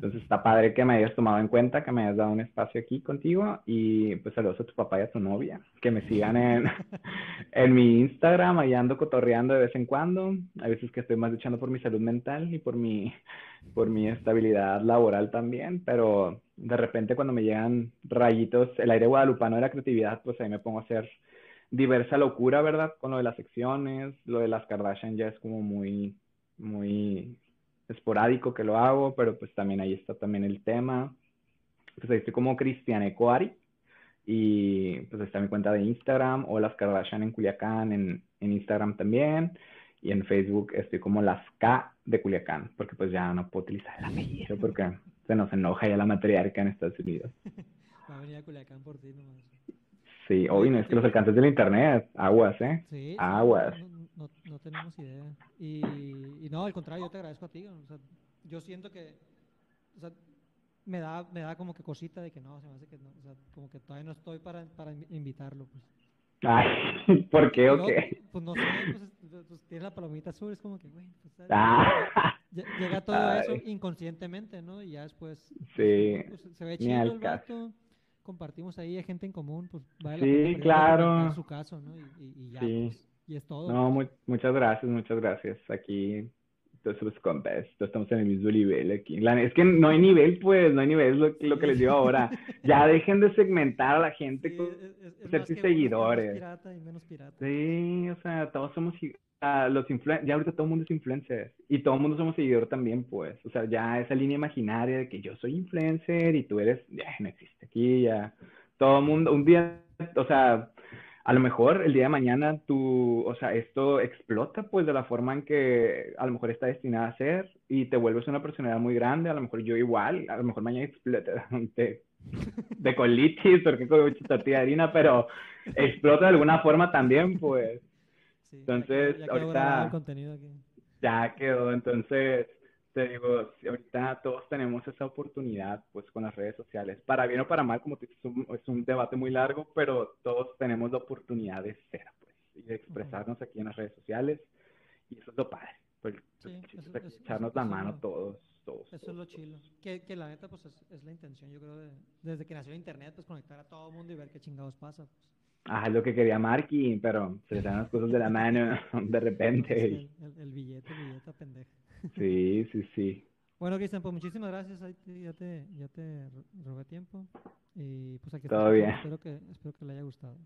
Entonces está padre que me hayas tomado en cuenta, que me hayas dado un espacio aquí contigo. Y pues saludos a tu papá y a tu novia, que me sigan en, en mi Instagram, ahí ando cotorreando de vez en cuando, hay veces que estoy más luchando por mi salud mental y por mi, por mi estabilidad laboral también, pero de repente cuando me llegan rayitos, el aire guadalupano de la creatividad, pues ahí me pongo a hacer diversa locura, ¿verdad? Con lo de las secciones, lo de las Kardashian ya es como muy muy esporádico que lo hago, pero pues también ahí está también el tema. Pues ahí estoy como Cristian Ecuari y pues está mi cuenta de Instagram o las Kardashian en Culiacán en, en Instagram también y en Facebook estoy como las K de Culiacán porque pues ya no puedo utilizar el apellido porque se nos enoja ya la matriarca en Estados Unidos. Va a venir a Culiacán por ti nomás. Sí, hoy no es que los alcances del internet, aguas, ¿eh? Sí, Aguas. No tenemos idea. Y, y no, al contrario, yo te agradezco a ti. O sea, yo siento que, o sea, me da, me da como que cosita de que no, se me hace que no, o sea, como que todavía no estoy para, para invi- invitarlo, pues. Ay, ¿por qué o qué? Pues no sé, pues, es- pues, tiene la palomita azul, es como que, güey, pues. Ah, Lle- Llega todo eso inconscientemente, ¿no? Y ya después sí. pues, se ve chido el vato, compartimos ahí hay gente en común, pues vale la Sí, pena claro. documentar su caso, ¿no? Y, y- y ya, Sí. pues, y es todo. No, mu- muchas gracias, muchas gracias. Aquí todos somos compas, todos estamos en el mismo nivel aquí. La- es que no hay nivel, pues, no hay nivel, es lo, lo que les digo ahora. Ya dejen de segmentar a la gente Sí, con ser uno, seguidores. pirata y menos pirata. Sí, o sea, todos somos ah, los influen ya ahorita todo el mundo es influencer y todo el mundo somos seguidor también, pues. O sea, ya esa línea imaginaria de que yo soy influencer y tú eres, ya no existe aquí, ya. Todo el mundo, un día, o sea, a lo mejor el día de mañana tú, o sea, esto explota pues de la forma en que a lo mejor está destinada a ser y te vuelves una personalidad muy grande, a lo mejor yo igual, a lo mejor mañana explota de, de colitis porque mucha tortilla de harina, pero explota de alguna forma también, pues Sí, ya Entonces, quedó- ya quedó ahorita- grabado el contenido aquí. ya quedó. Entonces, te digo, ahorita todos tenemos esa oportunidad, pues con las redes sociales, para bien o para mal, como te dices, es un, debate muy largo, pero todos tenemos la oportunidad de ser, pues, y de expresarnos aquí en las redes sociales, y eso es lo padre, pues, Sí, el chiste eso- es echarnos eso- la eso mano lo- todos, todos, Eso es lo chilo. Que, que la neta, pues es, es la intención, yo creo, de, desde que nació el internet, pues conectar a todo el mundo y ver qué chingados pasa. Pues. Ah, es lo que quería Marky, pero se le dan las cosas de la mano de repente. El, el- el billete, el billete pendeja. Sí, sí, sí. Bueno, Cristian, pues muchísimas gracias. Ahí te- ya te, ya te ro- robé tiempo. Y pues aquí Todo estamos. bien. Espero que, espero que le haya gustado.